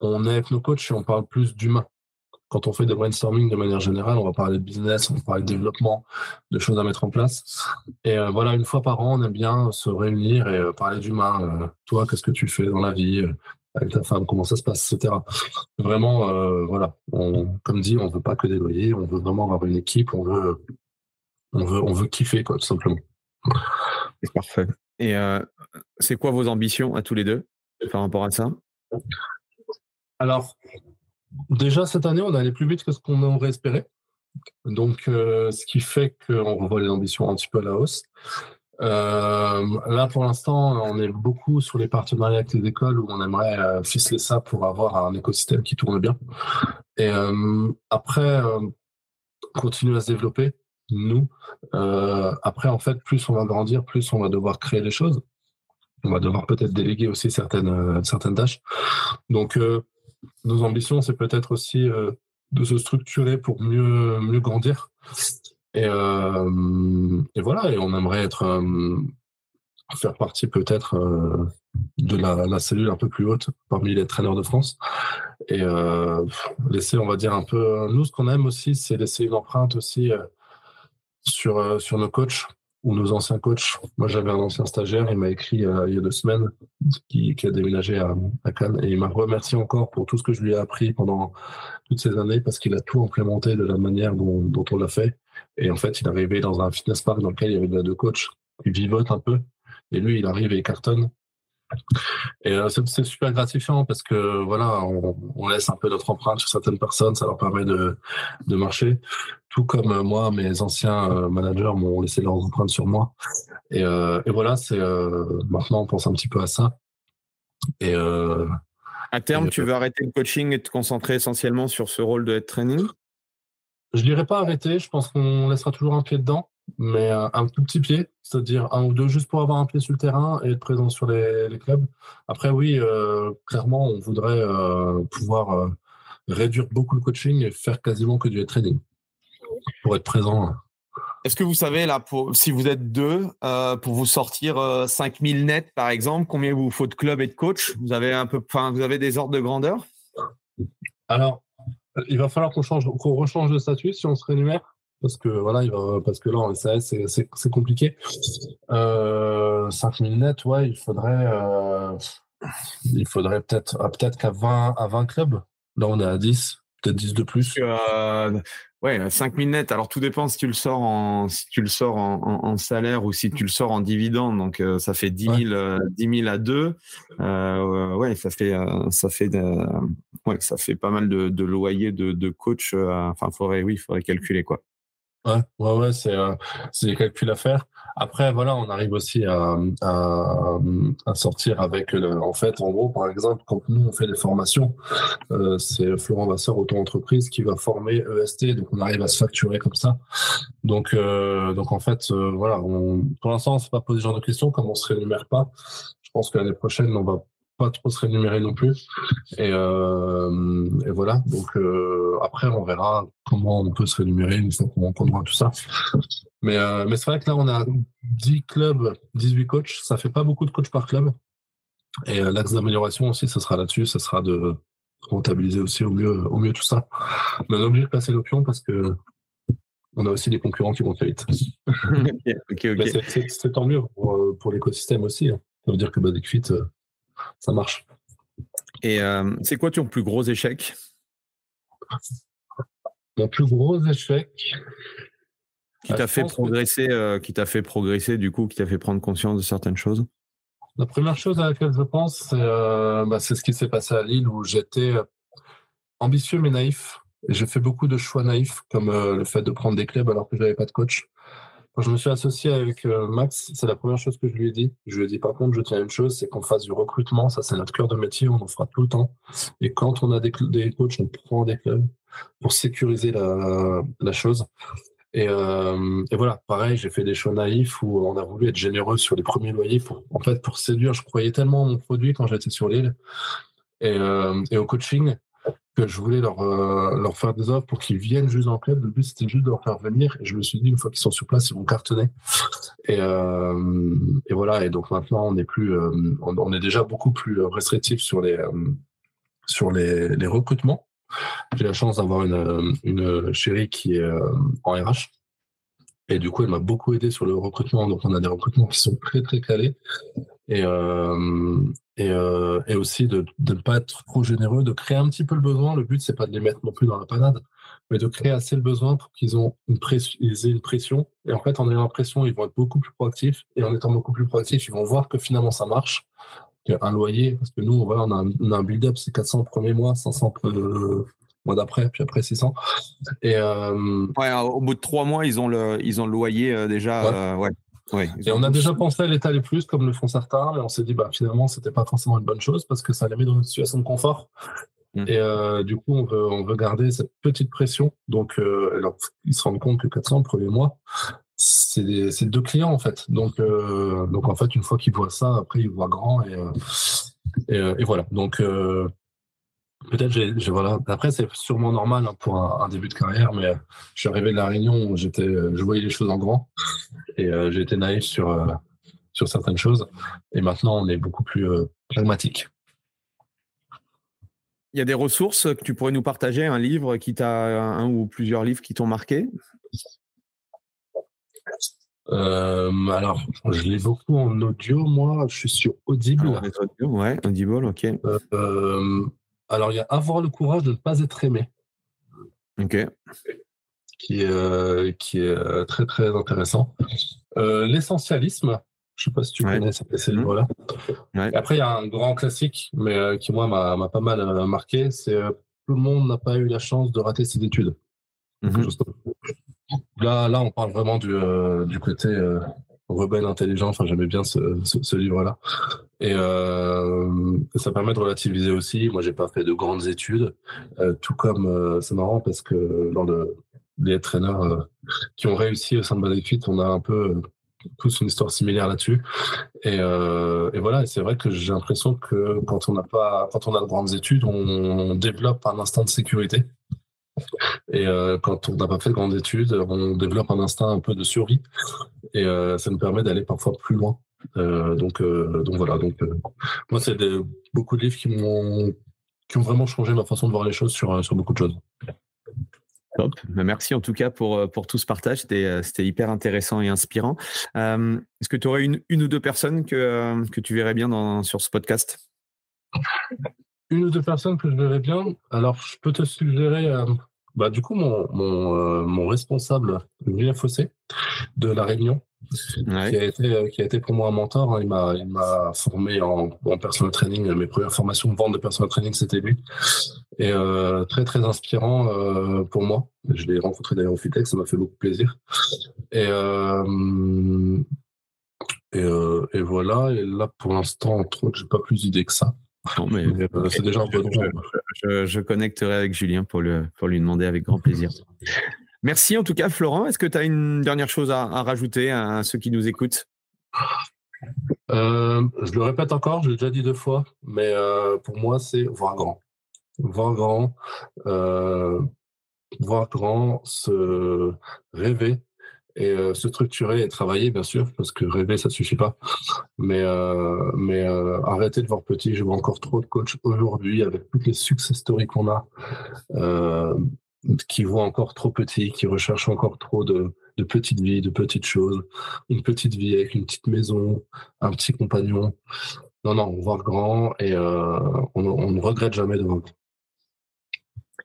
B: on est avec nos coachs et on parle plus d'humain. Quand on fait des brainstorming de manière générale, on va parler de business, on va parler de développement, de choses à mettre en place. Et voilà, une fois par an, on aime bien se réunir et parler d'humain. toi, qu'est-ce que tu fais dans la vie? Avec ta femme, comment ça se passe, etc. Vraiment, euh, voilà, on, comme dit, on veut pas que des loyers, on veut vraiment avoir une équipe, on veut, on veut, on veut kiffer, quoi, tout simplement.
C: C'est parfait. Et euh, c'est quoi vos ambitions à tous les deux par rapport à ça?
B: Alors, déjà cette année, on est allé plus vite que ce qu'on aurait espéré. Donc, euh, ce qui fait qu'on revoit les ambitions un petit peu à la hausse. Euh, là, pour l'instant, on est beaucoup sur les partenariats avec les écoles où on aimerait euh, ficeler ça pour avoir un écosystème qui tourne bien. Et euh, après, continuer à se développer, nous. après, en fait, plus on va grandir, plus on va devoir créer des choses. On va devoir peut-être déléguer aussi certaines, certaines tâches. Donc, nos ambitions, c'est peut-être aussi de se structurer pour mieux, mieux grandir. Et, euh, et, voilà, et on aimerait être euh, faire partie peut-être euh, de la, cellule un peu plus haute parmi les traîneurs de France et laisser, on va dire un peu. Nous, ce qu'on aime aussi, c'est laisser une empreinte aussi sur sur nos coachs ou nos anciens coachs. Moi, j'avais un ancien stagiaire, il m'a écrit il y a deux semaines, qui, a déménagé à, à, Cannes, et il m'a remercié encore pour tout ce que je lui ai appris pendant toutes ces années, parce qu'il a tout implémenté de la manière dont on l'a fait. Et en fait, il arrivé dans un fitness park dans lequel il y avait deux coachs qui vivotent un peu. Et lui, il arrive et il cartonne. Et euh, c'est super gratifiant parce que voilà, on, laisse un peu notre empreinte sur certaines personnes, ça leur permet de, de marcher. Tout comme euh, moi, mes anciens euh, managers m'ont laissé leur empreinte sur moi. Et, et voilà, c'est maintenant on pense un petit peu à ça. Et
C: à terme, tu veux arrêter le coaching et te concentrer essentiellement sur ce rôle de head training?
B: Je dirais pas arrêter, je pense qu'on laissera toujours un pied dedans, mais euh, un tout petit pied, c'est-à-dire un ou deux juste pour avoir un pied sur le terrain et être présent sur les, clubs. Après, oui, euh, clairement, on voudrait euh, pouvoir réduire beaucoup le coaching et faire quasiment que du trading pour être présent.
C: Est-ce que vous savez, là, si vous êtes deux, pour vous sortir 5000 nets, par exemple, combien vous faut de clubs et de coachs? Vous avez un peu, vous avez des ordres de grandeur?
B: Alors, il va falloir qu'on change, qu'on rechange de statut si on se rémunère. Parce que voilà, il va, parce que là en SAS c'est compliqué. Euh, 5000 net, ouais, il faudrait, euh, il faudrait peut-être, ah, peut-être qu'à 20, à 20 clubs. Là, on est à 10, peut-être 10 de plus.
C: Euh, Ouais, 5000 net. Alors tout dépend si tu le sors en si tu le sors en, salaire ou si tu le sors en dividende. Donc euh, ça fait 10 000, euh, à 2. Euh, ouais, ça fait ça fait ouais, ça fait pas mal de, loyers de, de coach. Enfin, faudrait oui, faudrait calculer quoi.
B: Ouais, ouais, ouais, c'est euh, c'est des calculs à faire. Après, voilà, on arrive aussi à, à, sortir avec, le, en fait, en gros, par exemple, quand nous on fait des formations, euh, c'est Florent Vasseur auto-entreprise qui va former EST, donc on arrive à se facturer comme ça. Donc, euh, donc en fait, euh, voilà, pour l'instant, on s'est pas posé ce genre de questions, comme on se rémunère pas. Je pense que l'année prochaine, on va pas trop se rémunérer non plus. Et, euh, et voilà. Donc euh, après, on verra comment on peut se rémunérer une fois qu'on comprendra tout ça. Mais, euh, mais c'est vrai que là, on a 10 clubs, 18 coachs. Ça fait pas beaucoup de coachs par club. Et l'axe d'amélioration aussi, ce sera là-dessus. Ce sera de rentabiliser aussi au mieux, au mieux tout ça. Mais on est obligé de passer l'option parce que on a aussi des concurrents qui vont très vite. c'est- tant mieux pour, pour l'écosystème aussi. hein. Ça veut dire que Basic Fit, ça marche.
C: Et euh, c'est quoi ton plus gros échec?
B: Mon plus gros échec,
C: qui t'a
B: je
C: fait
B: que-
C: progresser, euh, qui t'a fait progresser du coup, qui t'a fait prendre conscience de certaines choses?
B: La première chose à laquelle je pense, c'est euh, bah, ce qui s'est passé à Lille où j'étais euh, ambitieux mais naïf. J'ai fait beaucoup de choix naïfs, comme euh, le fait de prendre des clubs alors que j'avais pas de coach. Quand je me suis associé avec euh, Max, c'est la première chose que je lui ai dit. Je lui ai dit par contre, je tiens à une chose, c'est qu'on fasse du recrutement. Ça, c'est notre cœur de métier, on en fera tout le temps. Et quand on a des, coachs, on prend des clubs pour sécuriser la, la chose. Et, euh, et voilà, pareil, j'ai fait des choix naïfs où on a voulu être généreux sur les premiers loyers pour, en fait, pour séduire. Je croyais tellement en mon produit quand j'étais sur l'île et, euh, et au coaching que je voulais leur, euh, leur faire des offres pour qu'ils viennent juste le club. Le but, c'était juste de leur faire venir. Et je me suis dit, une fois qu'ils sont sur place, ils vont cartonner. Et, euh, et voilà. Et donc maintenant, on est plus, euh, on, est déjà beaucoup plus restrictif sur les, euh, sur les, les recrutements. J'ai la chance d'avoir une, une chérie qui est euh, en RH. Et du coup, elle m'a beaucoup aidé sur le recrutement. Donc, on a des recrutements qui sont très, très calés. Et, euh, et, euh, et aussi de de ne pas être trop généreux, de créer un petit peu le besoin. Le but, c'est pas de les mettre non plus dans la panade, mais de créer assez le besoin pour qu'ils ont une pression, ils aient une pression. Et en fait, en ayant la pression, ils vont être beaucoup plus proactifs. Et en étant beaucoup plus proactifs, ils vont voir que finalement, ça marche. Un loyer, parce que nous, voilà, on a un, on a un build-up, c'est 400 le premier mois, 500 le mois d'après, puis après 600. Et, euh,
C: Ouais, au bout de trois mois, ils ont le, ils ont le loyer euh, déjà.
B: Ouais.
C: ouais.
B: Et on a déjà pensé à l'étaler plus, comme le font certains, mais on s'est dit, bah, finalement, c'était pas forcément une bonne chose parce que ça les met dans une situation de confort.
C: Mm.
B: Et euh, du coup, on veut, on veut garder cette petite pression. Donc, euh, alors, ils se rendent compte que 400 le premier mois, c'est deux clients, en fait. Donc, euh, donc en fait, une fois qu'ils voient ça, après, ils voient grand et, et, et voilà. Donc, euh, peut-être, j'ai, j'ai- voilà. Après, c'est sûrement normal hein, pour un, un début de carrière, mais euh, je suis arrivé de la Réunion où j'étais, je voyais les choses en grand et euh, été naïf sur, euh, sur certaines choses. Et maintenant, on est beaucoup plus euh, pragmatique.
C: Il y a des ressources que tu pourrais nous partager, un livre qui t'a, un ou plusieurs livres qui t'ont marqué?
B: Euh, alors, je lis beaucoup en audio. Moi, je suis sur Audible.
C: Audios, ouais, Audible, ok,
B: Euh, alors, il y a Avoir le courage de ne pas être aimé,
C: ok.
B: qui est, euh, qui est euh, très, très intéressant. Euh, L'essentialisme, je ne sais pas si tu connais ces, ces
C: Mhm.
B: livres-là.
C: Ouais.
B: Après, il y a un grand classique, mais qui, moi, m'a m'a pas mal marqué. C'est Tout le monde n'a pas eu la chance de rater ses études.
C: Mhm.
B: Là, là, on parle vraiment du, euh, du côté euh, rebelle intelligent. Enfin, j'aimais bien ce, livre-là. Et euh, ça permet de relativiser aussi. Moi, j'ai pas fait de grandes études, Euh, tout comme euh, c'est marrant parce que dans le, les traîneurs euh, qui ont réussi au sein de Basic Fit, on a un peu tous une histoire similaire là-dessus. Et, euh, et voilà, c'est vrai que j'ai l'impression que quand on n'a pas, quand on a de grandes études, on développe un instinct de sécurité. Et euh, quand on n'a pas fait de grandes études, on développe un instinct un peu de survie. Et euh, ça nous permet d'aller parfois plus loin. Euh, donc, donc voilà. Donc, moi, c'est beaucoup de livres qui m'ont qui ont vraiment changé ma façon de voir les choses sur, sur beaucoup de choses.
C: Bah, Merci en tout cas pour, pour tout ce partage. C'était, hyper intéressant et inspirant. Est-ce que tu aurais une, une ou deux personnes que, que tu verrais bien dans, sur ce podcast?
B: Une ou deux personnes que je verrais bien. Alors, je peux te suggérer, euh, bah, du coup, mon, mon, euh, mon responsable, Julien Fossé, de La Réunion, qui, a été, euh, qui a été pour moi un mentor. hein. Il m'a il m'a formé en, en personal training. Mes premières formations de vente de personal training, c'était lui. et très très inspirant pour moi. Je l'ai rencontré d'ailleurs au Fitex, ça m'a fait beaucoup plaisir. Et, et, voilà, et là pour l'instant, entre autres, j'ai pas plus d'idées que ça.
C: Mais, c'est déjà un bon je, je, connecterai avec Julien pour, le, pour lui demander avec grand plaisir. Merci en tout cas, Florent. Est-ce que tu as une dernière chose à, rajouter à ceux qui nous écoutent?
B: Euh, Je le répète encore, je l'ai déjà dit deux fois, mais euh, pour moi, c'est voir grand. Voir grand, euh, voir grand, se rêver et se structurer et travailler, bien sûr, parce que rêver, ça ne suffit pas. Mais, mais arrêter de voir petit. Je vois encore trop de coachs aujourd'hui avec toutes les success stories qu'on a qui voient encore trop petit, qui recherchent encore trop de, de petites vies, de petites choses. Une petite vie avec une petite maison, un petit compagnon. Non, non, on voit grand et euh, on, ne regrette jamais de voir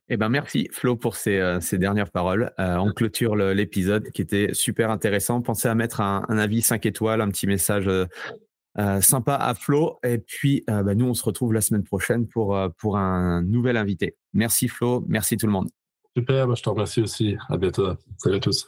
C: eh ben merci Flo pour ces, euh, dernières paroles. Euh, on clôture l'épisode qui était super intéressant. Pensez à mettre un, avis 5 étoiles, un petit message sympa à Flo. Et puis bah, nous, on se retrouve la semaine prochaine pour, pour un nouvel invité. Merci Flo, merci tout le monde.
B: Super, bah, je te remercie aussi. À bientôt. Salut à tous.